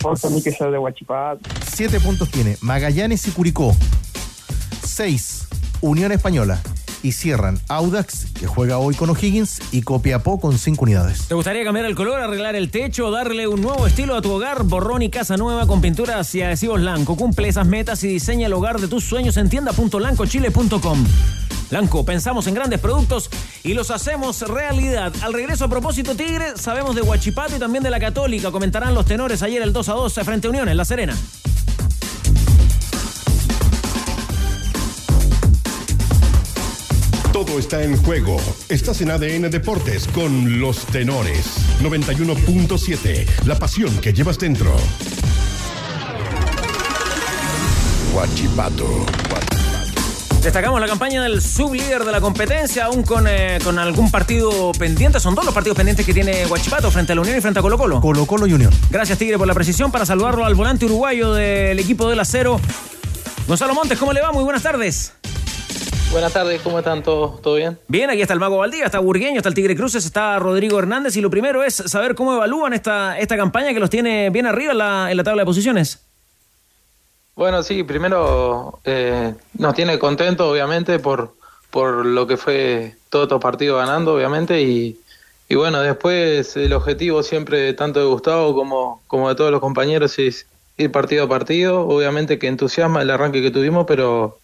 Falta a mí que sea de Huachipato. Siete puntos tiene Magallanes y Curicó. Seis, Unión Española. Y cierran Audax, que juega hoy con O'Higgins, y Copiapó con cinco unidades. ¿Te gustaría cambiar el color, arreglar el techo, darle un nuevo estilo a tu hogar? Borrón y casa nueva con pinturas y adhesivos Lanco. Cumple esas metas y diseña el hogar de tus sueños en tienda.lancochile.com. Lanco, pensamos en grandes productos y los hacemos realidad. Al regreso a propósito Tigre, sabemos de Huachipato y también de la Católica. Comentarán los tenores ayer el 2 a 2 frente a Unión en La Serena. Todo está en juego. Estás en ADN Deportes con los tenores. 91.7. La pasión que llevas dentro. Guachipato. Destacamos la campaña del sublíder de la competencia, aún con, eh, con algún partido pendiente. Son dos los partidos pendientes que tiene Huachipato frente a la Unión y frente a Colo Colo. Colo Colo y Unión. Gracias, Tigre, por la precisión. Para saludarlo al volante uruguayo del equipo del acero. Gonzalo Montes, ¿cómo le va? Muy buenas tardes. Buenas tardes, ¿cómo están todos? ¿Todo bien? Bien, aquí está el Mago Valdía, está Burgueño, está el Tigre Cruces, está Rodrigo Hernández. Y lo primero es saber cómo evalúan esta, esta campaña que los tiene bien arriba en la, en la tabla de posiciones. Bueno, sí, primero eh, nos tiene contentos, obviamente, por, por lo que fue todos estos partidos ganando, obviamente, y, y bueno, después el objetivo siempre, tanto de Gustavo como, como de todos los compañeros, es ir partido a partido. Obviamente que entusiasma el arranque que tuvimos, pero,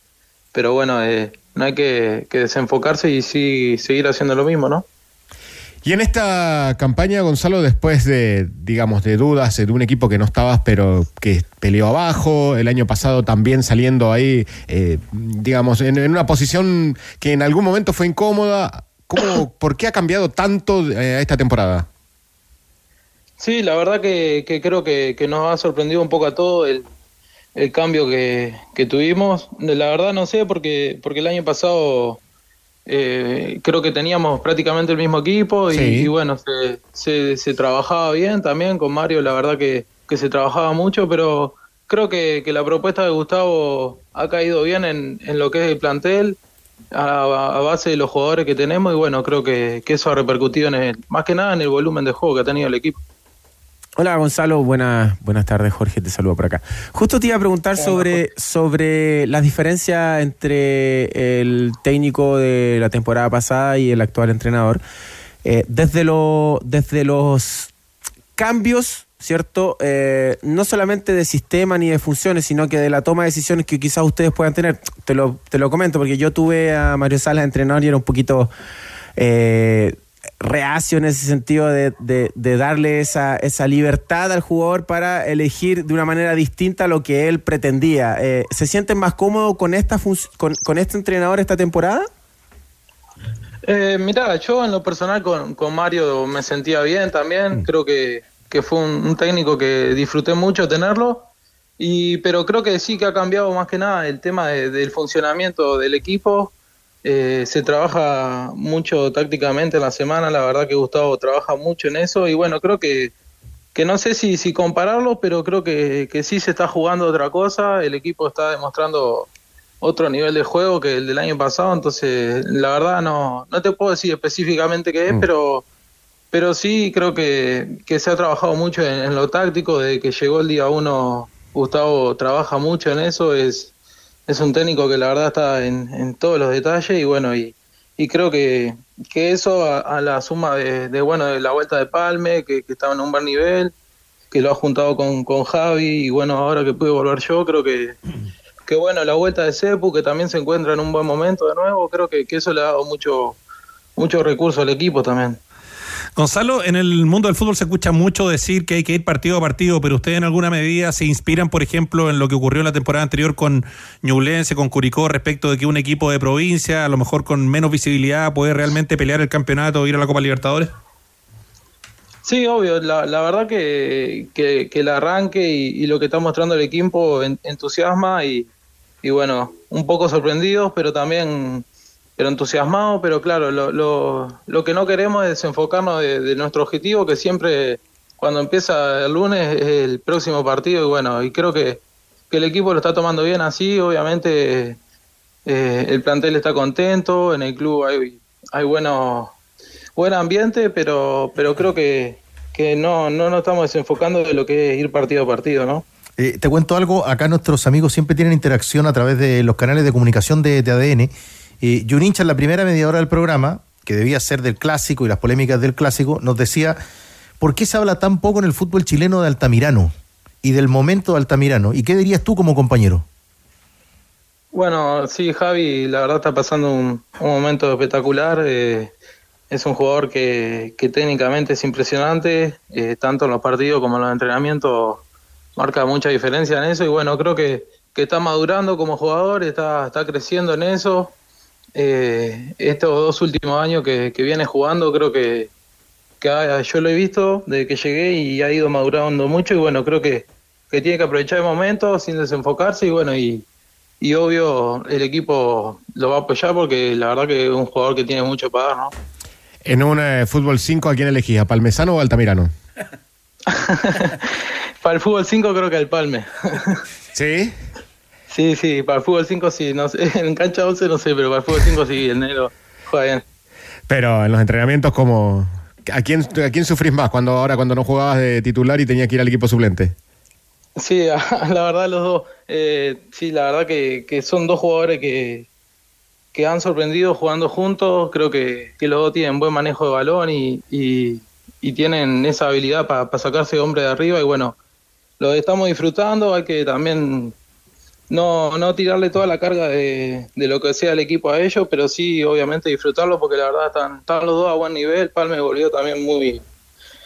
pero bueno, eh, no hay que, que desenfocarse y sí seguir haciendo lo mismo, ¿no? Y en esta campaña, Gonzalo, después de, digamos, de dudas de un equipo que no estabas, pero que peleó abajo, el año pasado también saliendo ahí, eh, digamos, en, en una posición que en algún momento fue incómoda, ¿cómo, ¿por qué ha cambiado tanto eh, esta temporada? Sí, la verdad que, que creo que, que nos ha sorprendido un poco a todos el, el cambio que, que tuvimos. La verdad no sé, porque, porque el año pasado eh, creo que teníamos prácticamente el mismo equipo y, Sí. y bueno, se, se, se trabajaba bien también con Mario, la verdad que, que se trabajaba mucho, pero creo que, que la propuesta de Gustavo ha caído bien en, en lo que es el plantel. a, a base de los jugadores que tenemos y bueno, creo que, que eso ha repercutido en el, más que nada en el volumen de juego que ha tenido el equipo. Hola Gonzalo, buenas, buenas tardes Jorge, te saludo por acá. Justo te iba a preguntar sobre, sobre las diferencias entre el técnico de la temporada pasada y el actual entrenador. Eh, desde, lo, desde los cambios, ¿cierto? Eh, no solamente de sistema ni de funciones, sino que de la toma de decisiones que quizás ustedes puedan tener. Te lo, te lo comento porque yo tuve a Mario Salas entrenador y era un poquito... Eh, reacio en ese sentido de, de, de, darle esa, esa libertad al jugador para elegir de una manera distinta a lo que él pretendía. Eh, ¿Se sienten más cómodos con, esta con, con, este entrenador esta temporada? Eh, mira, yo en lo personal con, con, Mario me sentía bien también. Mm. Creo que, que fue un, un, técnico que disfruté mucho tenerlo. Y, pero creo que sí que ha cambiado más que nada el tema de, del funcionamiento del equipo eh, se trabaja mucho tácticamente en la semana, la verdad que Gustavo trabaja mucho en eso y bueno, creo que, que no sé si, si compararlo, pero creo que, que sí se está jugando otra cosa, el equipo está demostrando otro nivel de juego que el del año pasado, entonces la verdad no, no te puedo decir específicamente qué es, mm. pero, pero sí creo que, que se ha trabajado mucho en, en lo táctico, desde que llegó el día uno Gustavo trabaja mucho en eso, es es un técnico que la verdad está en, en todos los detalles y bueno, y, creo que, que eso a, la suma de, de, bueno, de la vuelta de Palme, que, estaba en un buen nivel, que lo ha juntado con, con Javi y bueno, ahora que pude volver yo, creo que, que bueno, la vuelta de Cepu, que también se encuentra en un buen momento de nuevo, creo que, que eso le ha dado mucho, mucho recurso al equipo también. Gonzalo, en el mundo del fútbol se escucha mucho decir que hay que ir partido a partido, pero ustedes en alguna medida se inspiran, por ejemplo, en lo que ocurrió en la temporada anterior con Ñublense, con Curicó, respecto de que un equipo de provincia, a lo mejor con menos visibilidad, puede realmente pelear el campeonato o ir a la Copa Libertadores. Sí, obvio. La, verdad que, el arranque y, y, lo que está mostrando el equipo entusiasma y, y bueno, un poco sorprendidos, pero también pero entusiasmado, pero claro, lo, lo, lo, que no queremos es desenfocarnos de, nuestro objetivo, que siempre cuando empieza el lunes es el próximo partido y bueno, y creo que, que el equipo lo está tomando bien así, obviamente eh, el plantel está contento, en el club hay, hay bueno, buen ambiente, pero, pero creo que, que no, no nos estamos desenfocando de lo que es ir partido a partido, ¿no? Eh, te cuento algo, acá nuestros amigos siempre tienen interacción a través de los canales de comunicación de, de ADN y un hincha en la primera media hora del programa, que debía ser del clásico y las polémicas del clásico, nos decía, ¿por qué se habla tan poco en el fútbol chileno de Altamirano y del momento de Altamirano? ¿Y qué dirías tú como compañero? Bueno, sí, Javi, la verdad está pasando un, un momento espectacular. Eh, es un jugador que, que técnicamente es impresionante, eh, tanto en los partidos como en los entrenamientos marca mucha diferencia en eso y bueno, creo que, que está madurando como jugador, está, está creciendo en eso eh, estos dos últimos años que, que, viene jugando, creo que, que ha, yo lo he visto desde que llegué y ha ido madurando mucho y bueno, creo que, que tiene que aprovechar el momento sin desenfocarse y bueno, y, y obvio el equipo lo va a apoyar porque la verdad que es un jugador que tiene mucho para dar, ¿no? En un eh, fútbol 5, ¿a quién elegís? ¿A Palmesano o Altamirano? para el fútbol 5 creo que al Palme. ¿Sí? Sí, sí, para el fútbol 5 sí, no sé, en cancha 11 no sé, pero para el fútbol 5 sí, el negro juega bien. Pero en los entrenamientos, como ¿a quién, ¿a quién sufrís más cuando ahora cuando no jugabas de titular y tenías que ir al equipo suplente? Sí, la verdad los dos. Eh, sí, la verdad que, que, son dos jugadores que, que han sorprendido jugando juntos. Creo que, que los dos tienen buen manejo de balón y, y, y tienen esa habilidad para pa sacarse hombre de arriba. Y bueno, lo estamos disfrutando. Hay que también no, no tirarle toda la carga de, de, lo que sea el equipo a ellos, pero sí, obviamente, disfrutarlo porque la verdad están, están los dos a buen nivel. Palme volvió también muy,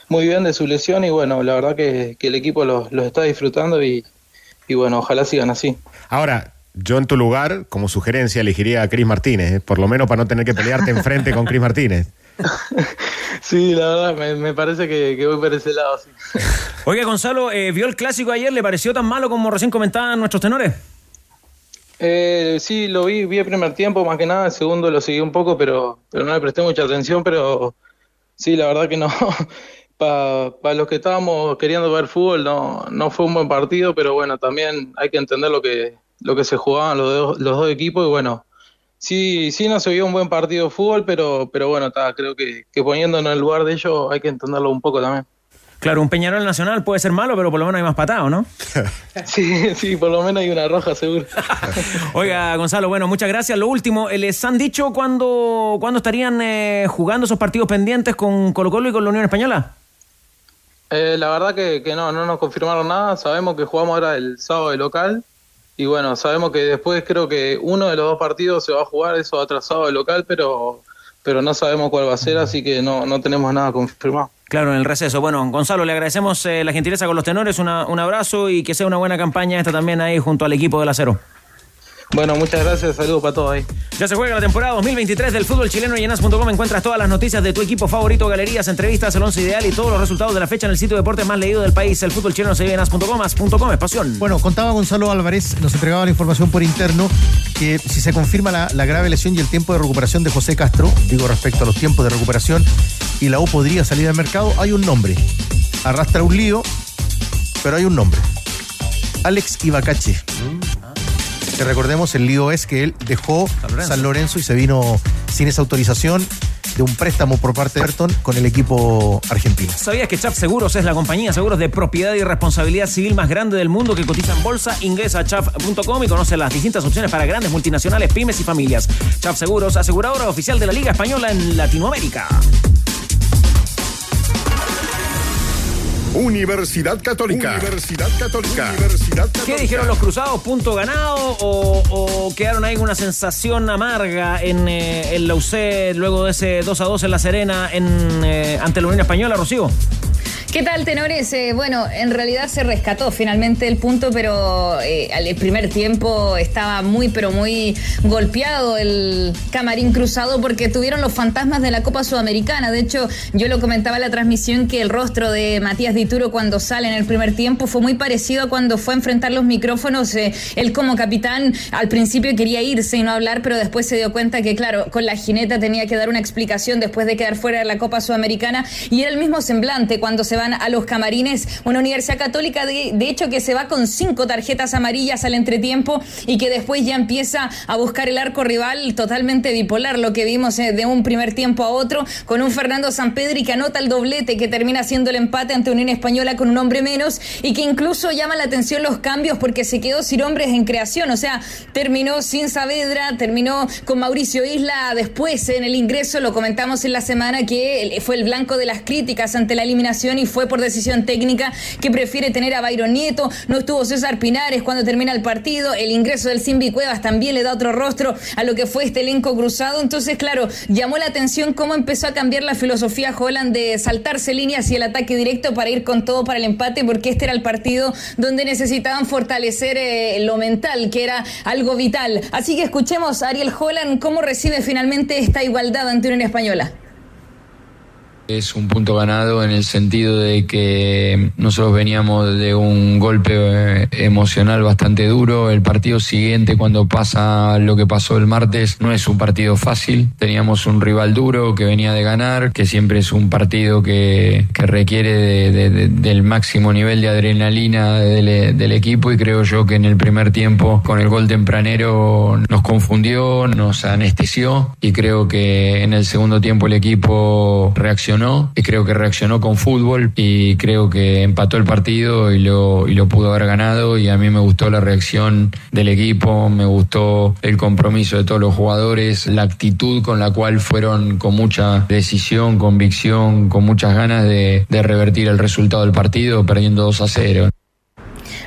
muy bien de su lesión y bueno, la verdad que, que el equipo los, está disfrutando y, y, bueno, ojalá sigan así. Ahora, yo en tu lugar, como sugerencia, elegiría a Cris Martínez, ¿eh? por lo menos para no tener que pelearte enfrente con Cris Martínez. sí, la verdad, me, me parece que, que, voy por ese lado. Sí. Oiga, Gonzalo, eh, ¿vio el clásico ayer? ¿Le pareció tan malo como recién comentaban nuestros tenores? Eh, sí, lo vi, vi el primer tiempo más que nada, el segundo lo seguí un poco, pero, pero no le presté mucha atención, pero sí, la verdad que no. Para pa los que estábamos queriendo ver fútbol no, no fue un buen partido, pero bueno, también hay que entender lo que, lo que se jugaban los, dos, los dos equipos y bueno, sí, sí no se vio un buen partido de fútbol, pero, pero bueno, creo que, que poniéndonos en el lugar de ellos hay que entenderlo un poco también. Claro, un Peñarol Nacional puede ser malo, pero por lo menos hay más patado, ¿no? Sí, sí, por lo menos hay una roja seguro. Oiga, Gonzalo, bueno, muchas gracias. Lo último, ¿les han dicho cuándo, cuándo estarían eh, jugando esos partidos pendientes con Colo Colo y con la Unión Española? Eh, la verdad que, que no, no nos confirmaron nada. Sabemos que jugamos ahora el sábado de local. Y bueno, sabemos que después creo que uno de los dos partidos se va a jugar, eso atrasado de local, pero, pero no sabemos cuál va a ser, así que no, no tenemos nada confirmado. Claro, en el receso. Bueno, Gonzalo, le agradecemos eh, la gentileza con los tenores, una- un abrazo y que sea una buena campaña esta también ahí junto al equipo del acero. Bueno, muchas gracias, saludos para todos ahí. Ya se juega la temporada 2023 del fútbol chileno y en as.com encuentras todas las noticias de tu equipo favorito, galerías, entrevistas, el once ideal y todos los resultados de la fecha en el sitio de deportes más leído del país. El fútbol chileno se vive en as.com, as.com es pasión. Bueno, contaba Gonzalo Álvarez, nos entregaba la información por interno, que si se confirma la, la grave lesión y el tiempo de recuperación de José Castro, digo respecto a los tiempos de recuperación, y la U podría salir al mercado, hay un nombre. Arrastra un lío, pero hay un nombre. Alex Ibacache. Que recordemos, el lío es que él dejó San Lorenzo. y se vino sin esa autorización de un préstamo por parte de Everton con el equipo argentino. ¿Sabías que Chaf Seguros es la compañía de seguros de propiedad y responsabilidad civil más grande del mundo que cotiza en bolsa? Ingresa a chaf.com y conoce las distintas opciones para grandes multinacionales, pymes y familias. Chaf Seguros, aseguradora oficial de la Liga Española en Latinoamérica. Universidad Católica. Universidad Católica. Universidad Católica. ¿Qué dijeron los cruzados? ¿Punto ganado? ¿O, o quedaron ahí con una sensación amarga en, eh, en la UC luego de ese 2 a 2 en La Serena en, eh, ante la Unión Española, Rocío? ¿Qué tal, tenores? Eh, bueno, en realidad se rescató finalmente el punto, pero eh, al primer tiempo estaba muy, pero muy golpeado el camarín cruzado porque tuvieron los fantasmas de la Copa Sudamericana. De hecho, yo lo comentaba en la transmisión que el rostro de Matías Dituro cuando sale en el primer tiempo fue muy parecido a cuando fue a enfrentar los micrófonos. Eh, él como capitán al principio quería irse y no hablar, pero después se dio cuenta que, claro, con la jineta tenía que dar una explicación después de quedar fuera de la Copa Sudamericana y era el mismo semblante cuando se van a los camarines. Una Universidad Católica, de, de hecho, que se va con cinco tarjetas amarillas al entretiempo y que después ya empieza a buscar el arco rival totalmente bipolar, lo que vimos eh, de un primer tiempo a otro, con un Fernando Sampedri que anota el doblete que termina siendo el empate ante Unión Española con un hombre menos y que incluso llama la atención los cambios porque se quedó sin hombres en creación, o sea, terminó sin Saavedra, terminó con Mauricio Isla después en el ingreso, lo comentamos en la semana que fue el blanco de las críticas ante la eliminación y fue por decisión técnica que prefiere tener a Byron Nieto, no estuvo César Pinares cuando termina el partido, el ingreso del Simbi Cuevas también le da otro rostro a lo que fue este elenco cruzado, entonces claro, llamó la atención cómo empezó a cambiar la filosofía Holland de saltarse líneas y el ataque directo para ir con todo para el empate, porque este era el partido donde necesitaban fortalecer eh, lo mental, que era algo vital. Así que escuchemos a Ariel Holland cómo recibe finalmente esta igualdad ante Unión Española. Es un punto ganado en el sentido de que nosotros veníamos de un golpe eh, emocional bastante duro. El partido siguiente, cuando pasa lo que pasó el martes, no es un partido fácil. Teníamos un rival duro que venía de ganar, que siempre es un partido que, que requiere de- de- de- del máximo nivel de adrenalina del, del equipo y creo yo que en el primer tiempo con el gol tempranero nos confundió, nos anestesió y creo que en el segundo tiempo el equipo reaccionó y creo que reaccionó con fútbol y creo que empató el partido y lo, y lo pudo haber ganado y a mí me gustó la reacción del equipo, me gustó el compromiso de todos los jugadores, la actitud con la cual fueron con mucha decisión, convicción, con muchas ganas de, de revertir el resultado del partido perdiendo 2 a 0.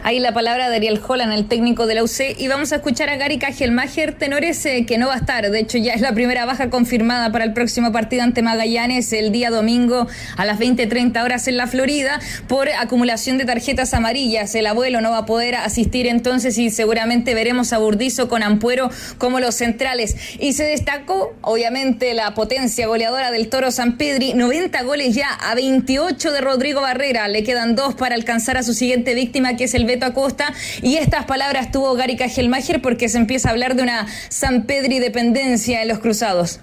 Ahí la palabra de Ariel Holland, el técnico de la UC. Y vamos a escuchar a Gary Cajelmacher, tenores eh, que no va a estar. De hecho, ya es la primera baja confirmada para el próximo partido ante Magallanes el día domingo a las 20.30 horas en la Florida por acumulación de tarjetas amarillas. El abuelo no va a poder asistir entonces y seguramente veremos a Burdizo con Ampuero como los centrales. Y se destacó, obviamente, la potencia goleadora del Toro San Pedri. 90 goles ya a 28 de Rodrigo Barrera. Le quedan dos para alcanzar a su siguiente víctima, que es el Acosta. Y estas palabras tuvo Gary Cajelmacher porque se empieza a hablar de una San Pedri dependencia en los cruzados.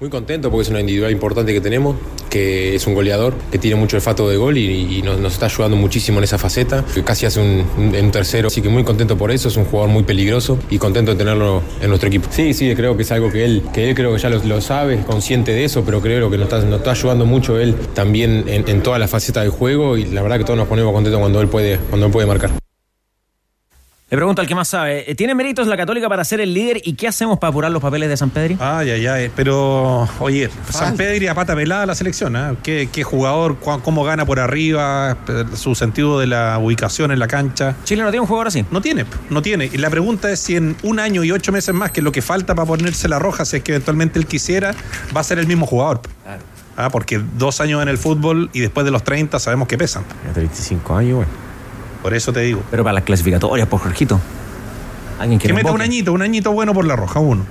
Muy contento porque es una individual importante que tenemos, que es un goleador, que tiene mucho olfato de gol y, nos, está ayudando muchísimo en esa faceta. Casi hace un, tercero, así que muy contento por eso, es un jugador muy peligroso y contento de tenerlo en nuestro equipo. Sí, sí, creo que es algo que él, que él creo que ya lo, lo sabe, es consciente de eso, pero creo que nos está, nos está ayudando mucho él también en, en toda la faceta del juego y la verdad que todos nos ponemos contentos cuando él puede, cuando él puede marcar. Le pregunto al que más sabe, eh, ¿tiene méritos la Católica para ser el líder y qué hacemos para apurar los papeles de San Pedri? Ay, ay, ay. Pero, oye, San Pedro y a pata pelada la selección, ¿ah? ¿Qué, qué jugador, cómo gana por arriba, eh, su sentido de la ubicación en la cancha. Chile no tiene un jugador así. No tiene, no tiene. Y la pregunta es si en un año y ocho meses más, que es lo que falta para ponerse la roja, si es que eventualmente él quisiera, va a ser el mismo jugador. Ah, porque dos años en el fútbol y después de los 30 sabemos que pesan. 35 años, bueno. Por eso te digo. Pero para las clasificatorias, por Jorgito. Alguien que meta un añito, un añito bueno por la roja, uno.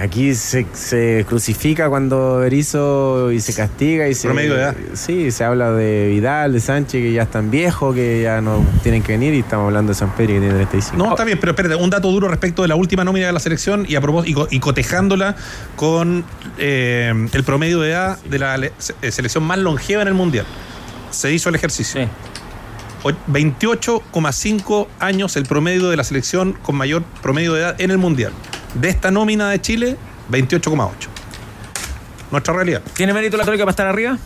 Aquí se, se crucifica cuando Berizzo y se castiga y se. Promedio de edad. Sí, se habla de Vidal, de Sánchez, que ya están viejos, que ya no tienen que venir, y estamos hablando de San Pedro que tiene 35. No, está bien, pero espérate, un dato duro respecto de la última nómina de la selección y, a propós- y, co- y cotejándola con eh, el promedio de edad de la eh, selección más longeva en el Mundial. Se hizo el ejercicio. O- 28,5 años el promedio de la selección con mayor promedio de edad en el Mundial. De esta nómina de Chile, 28,8. Nuestra realidad. ¿Tiene mérito la Católica para estar arriba?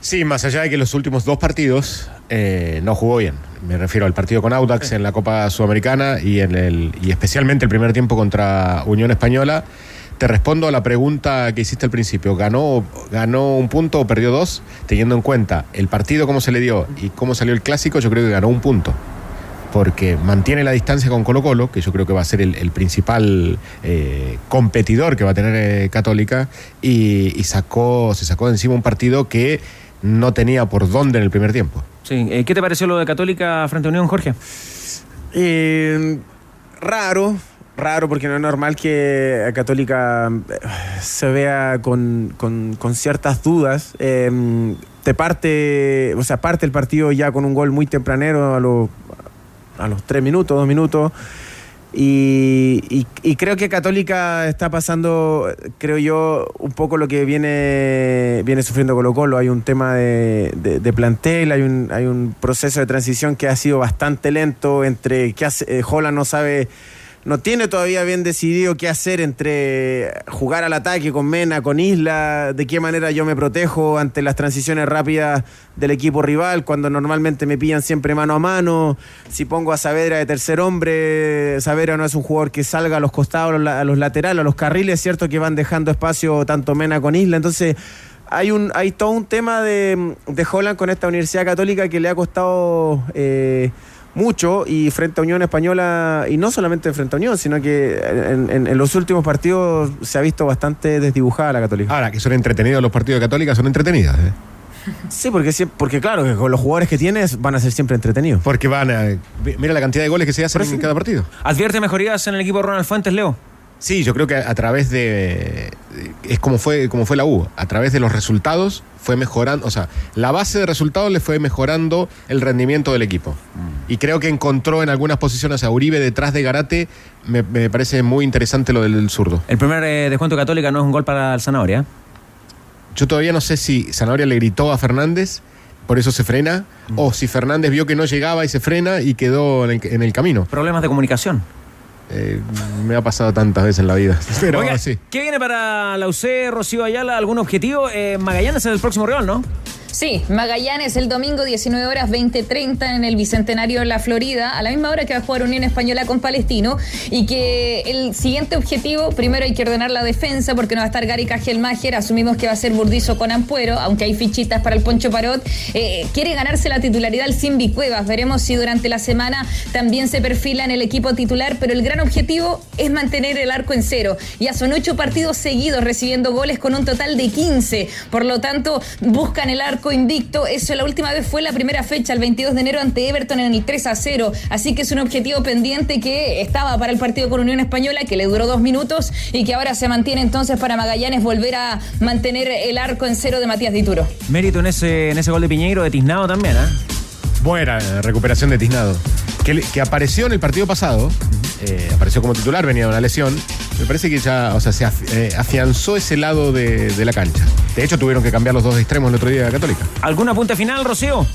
Sí, más allá de que los últimos dos partidos eh, no jugó bien. Me refiero al partido con Audax en la Copa Sudamericana y, en el, y especialmente el primer tiempo contra Unión Española. Te respondo a la pregunta que hiciste al principio. ¿Ganó, ¿Ganó un punto o perdió dos? Teniendo en cuenta el partido, cómo se le dio y cómo salió el clásico, yo creo que ganó un punto. Porque mantiene la distancia con Colo Colo, que yo creo que va a ser el, el principal eh, competidor que va a tener eh, Católica, y, y sacó, se sacó de encima un partido que no tenía por dónde en el primer tiempo. Sí. eh, ¿Qué te pareció lo de Católica frente a Unión, Jorge? Eh, raro, raro, porque no es normal que Católica eh, se vea con, con- con ciertas dudas. Eh, te parte, o sea, parte el partido ya con un gol muy tempranero a, los a los tres minutos, dos minutos. Y, y- creo que Católica está pasando, creo yo, un poco lo que viene, viene sufriendo Colo Colo. Hay un tema de, de- plantel, hay un, hay un proceso de transición que ha sido bastante lento entre que hace, eh, no sabe, no tiene todavía bien decidido qué hacer entre jugar al ataque con Mena, con Isla, de qué manera yo me protejo ante las transiciones rápidas del equipo rival, cuando normalmente me pillan siempre mano a mano. Si pongo a Saavedra de tercer hombre, Saavedra no es un jugador que salga a los costados, a los, laterales, a los carriles, cierto que van dejando espacio tanto Mena con Isla. Entonces, hay un hay todo un tema de, de Holland con esta Universidad Católica que le ha costado eh, mucho y frente a Unión Española, y no solamente frente a Unión, sino que en, en- en los últimos partidos se ha visto bastante desdibujada la Católica. Ahora, que son entretenidos los partidos de Católica, son entretenidos. ¿eh? Sí, porque, porque claro, que con los jugadores que tienes van a ser siempre entretenidos. Porque van a. Mira la cantidad de goles que se hacen en cada partido. ¿Advierte mejorías en el equipo de Ronald Fuentes, Leo? Sí, yo creo que a, través de. Es como fue, como fue la U. A través de los resultados fue mejorando. O sea, la base de resultados le fue mejorando el rendimiento del equipo. Y creo que encontró en algunas posiciones a Uribe detrás de Garate. Me, me parece muy interesante lo del zurdo. El primer eh, descuento Católica no es un gol para el Zanahoria. Yo todavía no sé si Zanahoria le gritó a Fernández, por eso se frena, o si Fernández vio que no llegaba y se frena y quedó en el camino. Problemas de comunicación. Eh, me ha pasado tantas veces en la vida. Pero Oiga, sí. ¿Qué viene para la UC, Rocío Ayala? ¿Algún objetivo? Eh, Magallanes es el próximo rival, ¿no? Sí, Magallanes el domingo 19 horas 20:30 en el Bicentenario de la Florida, a la misma hora que va a jugar Unión Española con Palestino y que el siguiente objetivo, primero hay que ordenar la defensa porque no va a estar Gary Cajelmacher, asumimos que va a ser Burdizo con Ampuero, aunque hay fichitas para el Poncho Parot, Eh, quiere ganarse la titularidad el Simbi Cuevas, veremos si durante la semana también se perfila en el equipo titular, pero el gran objetivo es mantener el arco en cero. Ya son ocho partidos seguidos recibiendo goles con un total de 15, por lo tanto buscan el arco invicto. Eso la última vez fue la primera fecha, el 22 de enero ante Everton en el 3 a 0. Así que es un objetivo pendiente que estaba para el partido con Unión Española, que le duró dos minutos y que ahora se mantiene entonces para Magallanes volver a mantener el arco en cero de Matías Dituro. Mérito en ese, en ese gol de Piñeiro, de Tiznado también, ¿ah? Buena recuperación de Tiznado. Que, apareció en el partido pasado, eh, apareció como titular, venía de una lesión, Me parece que ya, o sea, se eh, afianzó ese lado de, de la cancha. De hecho, tuvieron que cambiar los dos extremos el otro día de la Católica. ¿Algún apunte final, Rocío?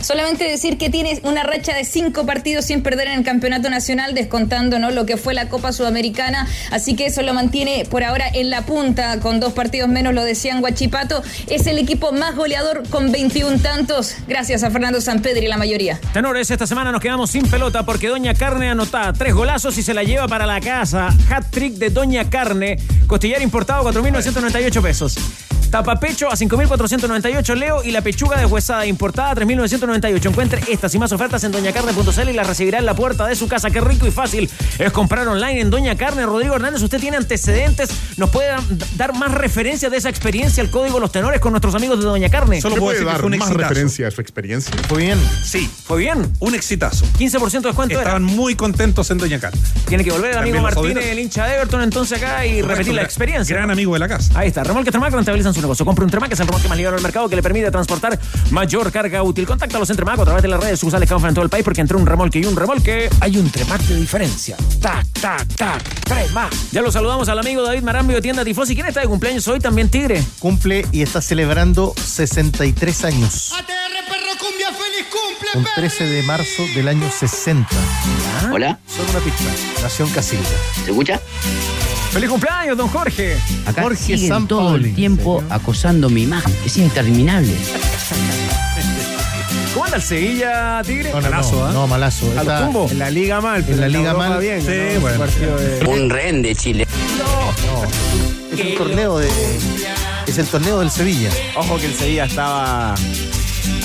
Solamente decir que tiene una racha de cinco partidos sin perder en el campeonato nacional, descontando ¿no? lo que fue la Copa Sudamericana. Así que eso lo mantiene por ahora en la punta, con dos partidos menos, lo decían Guachipato. Es el equipo más goleador con 21 tantos, gracias a Fernando Sampedri, la mayoría. Tenores, esta semana nos quedamos sin pelota porque Doña Carne anota tres golazos y se la lleva para la casa. Hat trick de Doña Carne. Costillar importado, 4.998 pesos. Tapapecho a 5.498 Leo y la pechuga deshuesada importada a 3.998. Encuentre estas y más ofertas en doñacarne.cl y las recibirá en la puerta de su casa. Qué rico y fácil es comprar online en Doña Carne. Rodrigo Hernández, usted tiene antecedentes. ¿Nos puede dar más referencia de esa experiencia, el código Los Tenores con nuestros amigos de Doña Carne? Solo puedo decir que fue un más exitazo. referencia a su experiencia? Fue bien. Sí. ¿Fue bien? Un exitazo. 15% de descuento era. Estaban muy contentos en Doña Carne. Tiene que volver el amigo También Martínez, el hincha de Everton, entonces acá y repetir la experiencia. Gran amigo de la casa. Ahí está, remolque Tremac rentabilizan su negocio. Compre un Tremac, es el remolque más ligero del mercado que le permite transportar mayor carga útil. Contáctalos en Tremac a través de las redes sociales que en todo el país porque entre un remolque y un remolque Hay un Tremac de diferencia. Tac, tac, tac. Tremac. Ya lo saludamos al amigo David Marambio de Tienda Tifosi. ¿Quién está de cumpleaños hoy? También Tigre. Cumple y está celebrando 63 años. Un 13 de marzo del año 60. Hola. Solo una pista. Nació en Casilda. ¿Se escucha? ¡Feliz cumpleaños, don Jorge! Acá Jorge siguen San todo Paoli. el tiempo acosando mi imagen. Es interminable. ¿Cómo anda el Sevilla, Tigre? No, no, Malazo, no, ¿ah? no, malazo. ¿A los Está- tumbos? En la liga mal, pero En la liga Europa mal. bien. Sí, ¿no? bueno. Partido de- Un rehén de Chile. Es el torneo de. Es el torneo del Sevilla. Ojo que el Sevilla estaba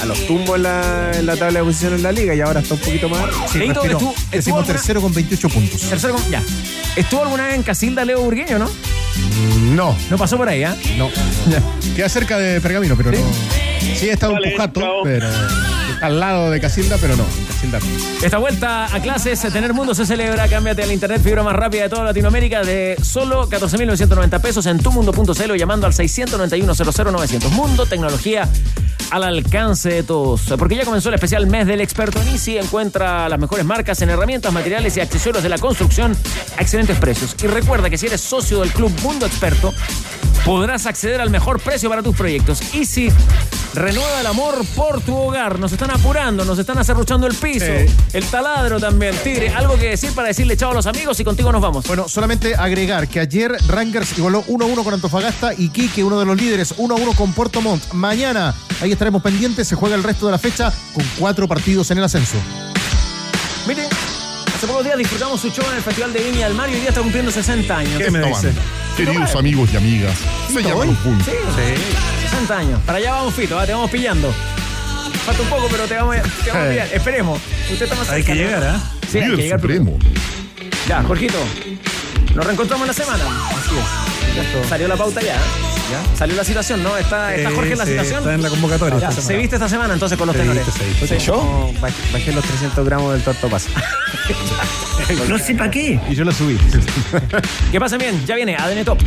a los tumbos en la, en la tabla de posiciones en la liga y ahora está un poquito más. Sí, Leito, respiró. estuvo- estuvo Decimos alguna- tercero con 28 puntos. Tercero, con- ya. ¿Estuvo alguna vez en Casilda Leo Burgueño, no? No, No pasó por ahí, ¿ah? no. Queda cerca de Pergamino, pero no. Sí, está un pujato, pero. Está al lado de Casilda, pero no. en Casilda no. Esta vuelta a clases, Tener Mundo se celebra. Cámbiate a la internet fibra más rápida de toda Latinoamérica de solo 14.990 pesos en tumundo.cl o llamando al 691-00900. Mundo, tecnología al alcance de todos. Porque ya comenzó el especial mes del experto en Easy. Encuentra las mejores marcas en herramientas, materiales y accesorios de la construcción a excelentes precios. Y recuerda que si eres socio del Club Mundo Experto, podrás acceder al mejor precio para tus proyectos. Easy renueva el amor por tu hogar. Nos están apurando, nos están acerruchando el piso, Sí. el taladro también. Tigre, algo que decir para decirle chao a los amigos y contigo nos vamos. Bueno, solamente agregar que ayer Rangers igualó 1-1 con Antofagasta y Quique, uno de los líderes, 1-1 con Puerto Montt. Mañana, ahí estaremos pendientes, se juega el resto de la fecha con cuatro partidos en el ascenso. Miren, hace pocos días disfrutamos su show en el Festival de Viña del Mar y hoy día está cumpliendo 60 años. ¿Qué me dice? Queridos amigos y amigas, se llama Los Puntos. Sí, 60 años. Para allá vamos, Fito, ¿ah? te vamos pillando. Falta un poco, pero te vamos, te vamos a pillar. Esperemos. Usted está más Hay cerca, que llegar, ¿ah? Sí, hay que llegar. supremo. Ya, Jorgito. Nos reencontramos en la semana. Así es. Salió la pauta ya. ¿Ya? Salió la situación, ¿no? ¿Está, está Eh, Jorge en la sí, situación? Está en la convocatoria. Ya, esta se viste esta semana entonces con los Se tenores. viste, se viste. Sí. Yo bajé, bajé los 300 gramos del tortopaso. No sé para qué. Y yo lo subí. Que pasen bien, ya viene ADN Top.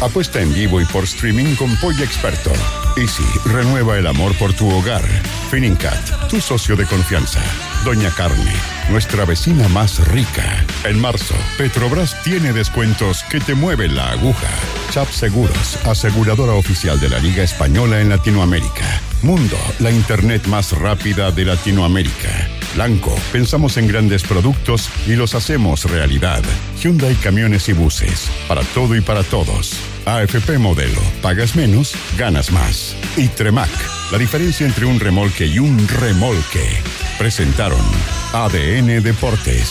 Apuesta en vivo y por streaming con Polla Experto. Easy, renueva el amor por tu hogar. Finincat, tu socio de confianza. Doña Carne, nuestra vecina más rica. En marzo, Petrobras tiene descuentos que te mueven la aguja. Chap Seguros, aseguradora oficial de la Liga Española en Latinoamérica. Mundo, la internet más rápida de Latinoamérica. Blanco, pensamos en grandes productos y los hacemos realidad. Hyundai Camiones y Buses, para todo y para todos. AFP Modelo, pagas menos, ganas más. Y Tremac, la diferencia entre un remolque y un remolque. Presentaron ADN Deportes.